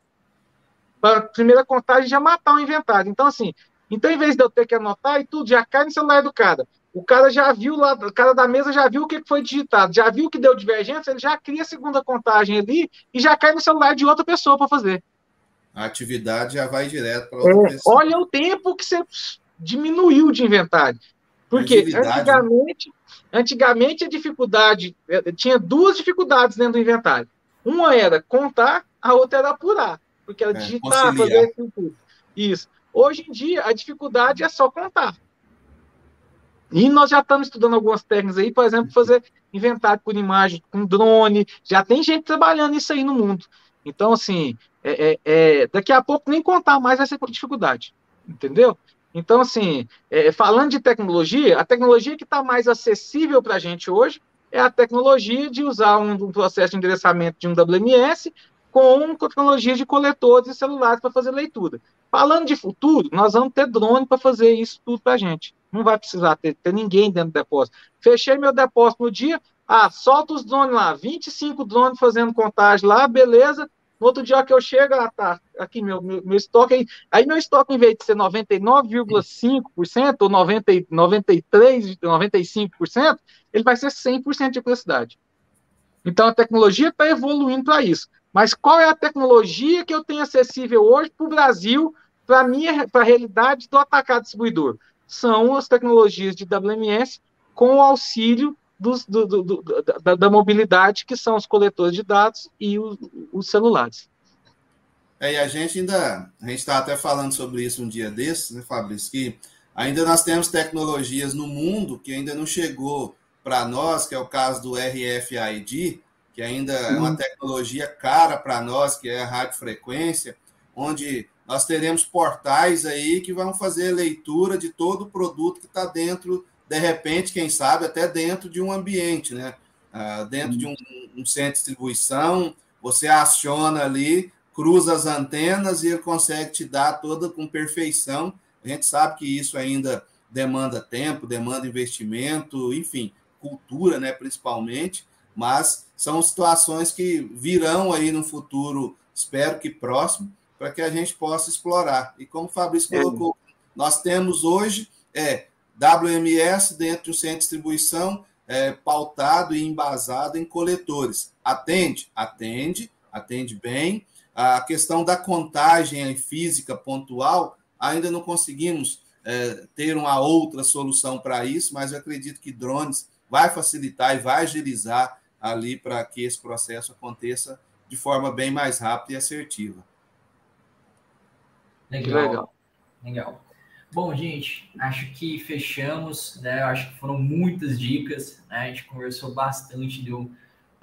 Para a primeira contagem já matar o inventário. Então, assim, então, em vez de eu ter que anotar e tudo, já cai no celular do cara. O cara já viu lá, o cara da mesa já viu o que foi digitado, já viu que deu divergência, ele já cria a segunda contagem ali e já cai no celular de outra pessoa para fazer. A atividade já vai direto para outra é, pessoa. Olha o tempo que você diminuiu de inventário. Porque antigamente, antigamente a dificuldade eh, tinha duas dificuldades dentro do inventário. Uma era contar, a outra era apurar, porque era é, digitar, fazer tudo. Isso. Hoje em dia, a dificuldade é só contar. E nós já estamos estudando algumas técnicas aí, por exemplo, fazer inventário por imagem com drone. Já tem gente trabalhando isso aí no mundo. Então, assim, é, é, é, daqui a pouco nem contar mais vai ser dificuldade. Entendeu? Então, assim, é, falando de tecnologia, a tecnologia que está mais acessível para a gente hoje é a tecnologia de usar um, um, processo de endereçamento de um WMS com tecnologia de coletores e celulares para fazer leitura. Falando de futuro, nós vamos ter drone para fazer isso tudo para a gente. Não vai precisar ter, ter ninguém dentro do depósito. Fechei meu depósito no dia, ah, solta os drones lá, 25 drones fazendo contagem lá, beleza, no outro dia que eu chego, ah, tá, aqui meu, meu, meu estoque, aí, aí meu estoque, em vez de ser 99,5% ou 90, 93%, 95%, ele vai ser 100% de velocidade. Então, a tecnologia está evoluindo para isso. Mas qual é a tecnologia que eu tenho acessível hoje para o Brasil, para a realidade do atacado distribuidor? São as tecnologias de WMS com o auxílio dos, do, do, do, da, da, mobilidade, que são os coletores de dados e os, os celulares. É, e a gente ainda, a gente está até falando sobre isso um dia desses, né, Fabrício, que ainda nós temos tecnologias no mundo que ainda não chegou para nós, que é o caso do RFID, que ainda é uma tecnologia cara para nós, que é a radiofrequência, onde nós teremos portais aí que vão fazer leitura de todo o produto que está dentro, de repente, quem sabe, até dentro de um ambiente, né? Uh, dentro de um, um, centro de distribuição, você aciona ali, cruza as antenas e ele consegue te dar toda com perfeição. A gente sabe que isso ainda demanda tempo, demanda investimento, enfim, cultura, né, principalmente, mas são situações que virão aí no futuro, espero que próximo, para que a gente possa explorar. E como o Fabrício é. colocou, nós temos hoje é, WMS dentro do centro de distribuição, é, pautado e embasado em coletores. Atende? Atende, atende bem. A questão da contagem física pontual, ainda não conseguimos é, ter uma outra solução para isso, mas eu acredito que drones vai facilitar e vai agilizar ali para que esse processo aconteça de forma bem mais rápida e assertiva. Legal. Legal. Legal. Bom, gente, acho que fechamos, né? Acho que foram muitas dicas, né? A gente conversou bastante, deu,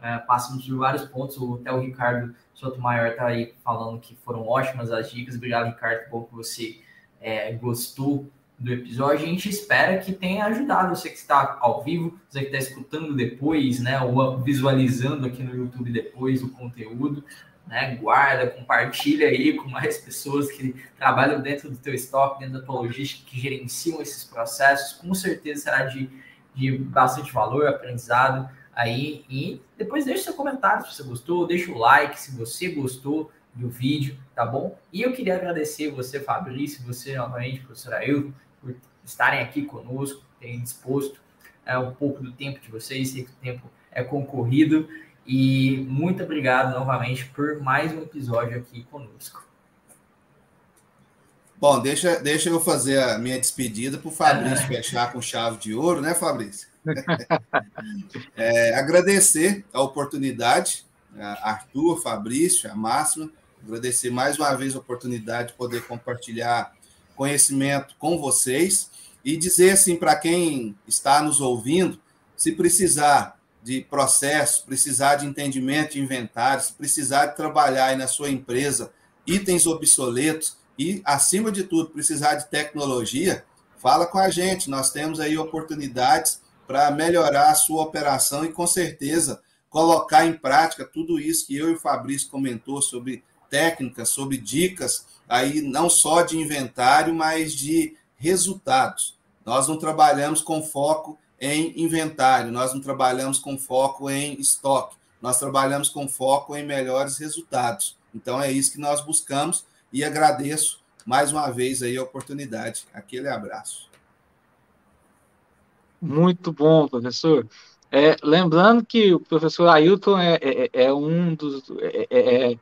é, passamos por vários pontos. O, até o Ricardo Sotomayor está aí falando que foram ótimas as dicas. Obrigado, Ricardo, bom que você é, gostou do episódio. A gente espera que tenha ajudado você que está ao vivo, você que está escutando depois, né? Ou visualizando aqui no YouTube depois o conteúdo né? Guarda, compartilha aí com mais pessoas que trabalham dentro do teu estoque, dentro da tua logística, que gerenciam esses processos. Com certeza será de, de bastante valor, aprendizado aí. E depois deixa seu comentário se você gostou, deixa o like se você gostou do vídeo, tá bom? E eu queria agradecer você, Fabrício, você novamente, professora Ailton, por estarem aqui conosco, terem disposto é, um pouco do tempo de vocês, sei que o tempo é concorrido. E muito obrigado novamente por mais um episódio aqui conosco. Bom, deixa, deixa eu fazer a minha despedida para o Fabrício fechar com chave de ouro, né, Fabrício? é, agradecer a oportunidade, a Arthur, Fabrício, a Máxima, agradecer mais uma vez a oportunidade de poder compartilhar conhecimento com vocês e dizer assim para quem está nos ouvindo, se precisar de processo, precisar de entendimento de inventários, precisar de trabalhar aí na sua empresa itens obsoletos e, acima de tudo, precisar de tecnologia, fala com a gente. Nós temos aí oportunidades para melhorar a sua operação e, com certeza, colocar em prática tudo isso que eu e o Fabrício comentou sobre técnicas, sobre dicas, aí não só de inventário, mas de resultados. Nós não trabalhamos com foco em inventário, nós não trabalhamos com foco em estoque, nós trabalhamos com foco em melhores resultados. Então é isso que nós buscamos e agradeço mais uma vez aí a oportunidade. Aquele abraço. Muito bom, professor. É, lembrando que o professor Ailton é, é, é um dos é, é, é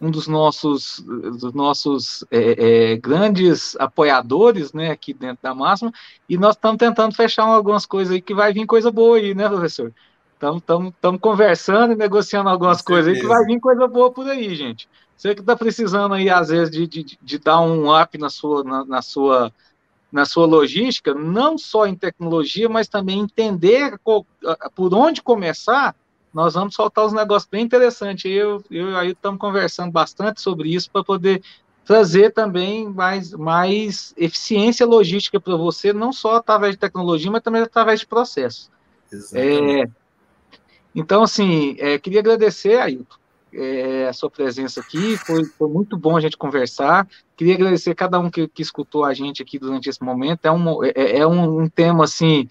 um dos nossos, dos nossos é, é, grandes apoiadores, né, aqui dentro da Máxima, e nós estamos tentando fechar algumas coisas aí que vai vir coisa boa aí, né, professor? Estamos conversando e negociando algumas coisas aí que vai vir coisa boa por aí, gente. Você que está precisando aí, às vezes, de, de, de, dar um up na sua, na, na, sua, na sua logística, não só em tecnologia, mas também entender por onde começar, nós vamos soltar uns negócios bem interessantes. Eu, eu aí estamos conversando bastante sobre isso para poder trazer também mais, mais eficiência logística para você, não só através de tecnologia, mas também através de processos. É, então, assim, é, queria agradecer, Ailton, é, a sua presença aqui, foi, foi, muito bom a gente conversar. Queria agradecer a cada um que, que escutou a gente aqui durante esse momento. É um, é, é um, um tema, assim,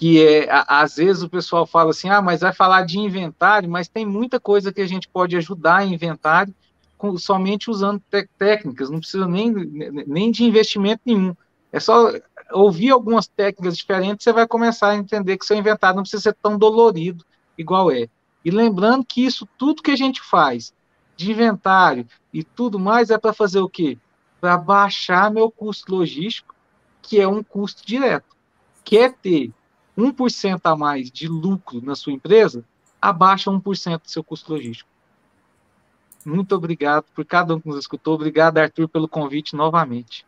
que é, às vezes o pessoal fala assim, ah, mas vai falar de inventário, mas tem muita coisa que a gente pode ajudar em inventário com, somente usando técnicas, não precisa nem, nem de investimento nenhum. É só ouvir algumas técnicas diferentes, você vai começar a entender que seu inventário não precisa ser tão dolorido igual é. E lembrando que isso, tudo que a gente faz de inventário e tudo mais, é para fazer o quê? Para baixar meu custo logístico, que é um custo direto. Quer ter 1% a mais de lucro na sua empresa, abaixa 1% do seu custo logístico. Muito obrigado por cada um que nos escutou. Obrigado, Arthur, pelo convite novamente.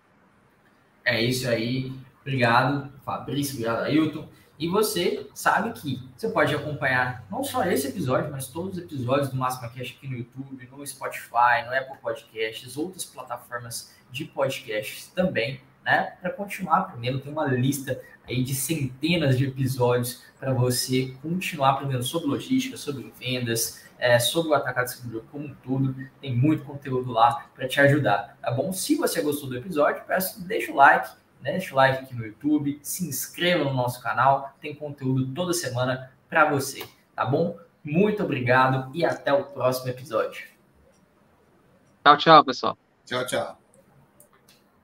É isso aí. Obrigado, Fabrício. Obrigado, Ailton. E você sabe que você pode acompanhar não só esse episódio, mas todos os episódios do Máxima Cash aqui no YouTube, no Spotify, no Apple Podcasts, outras plataformas de podcasts também, né? Para continuar aprendendo, tem uma lista aí de centenas de episódios para você continuar aprendendo sobre logística, sobre vendas, é, sobre o atacado distribuidor como um todo. Tem muito conteúdo lá para te ajudar, tá bom? Se você gostou do episódio, peço deixa o like né? Deixa o like aqui no YouTube, se inscreva no nosso canal, tem conteúdo toda semana para você, tá bom? Muito obrigado e até o próximo episódio. Tchau, tchau, pessoal. Tchau, tchau.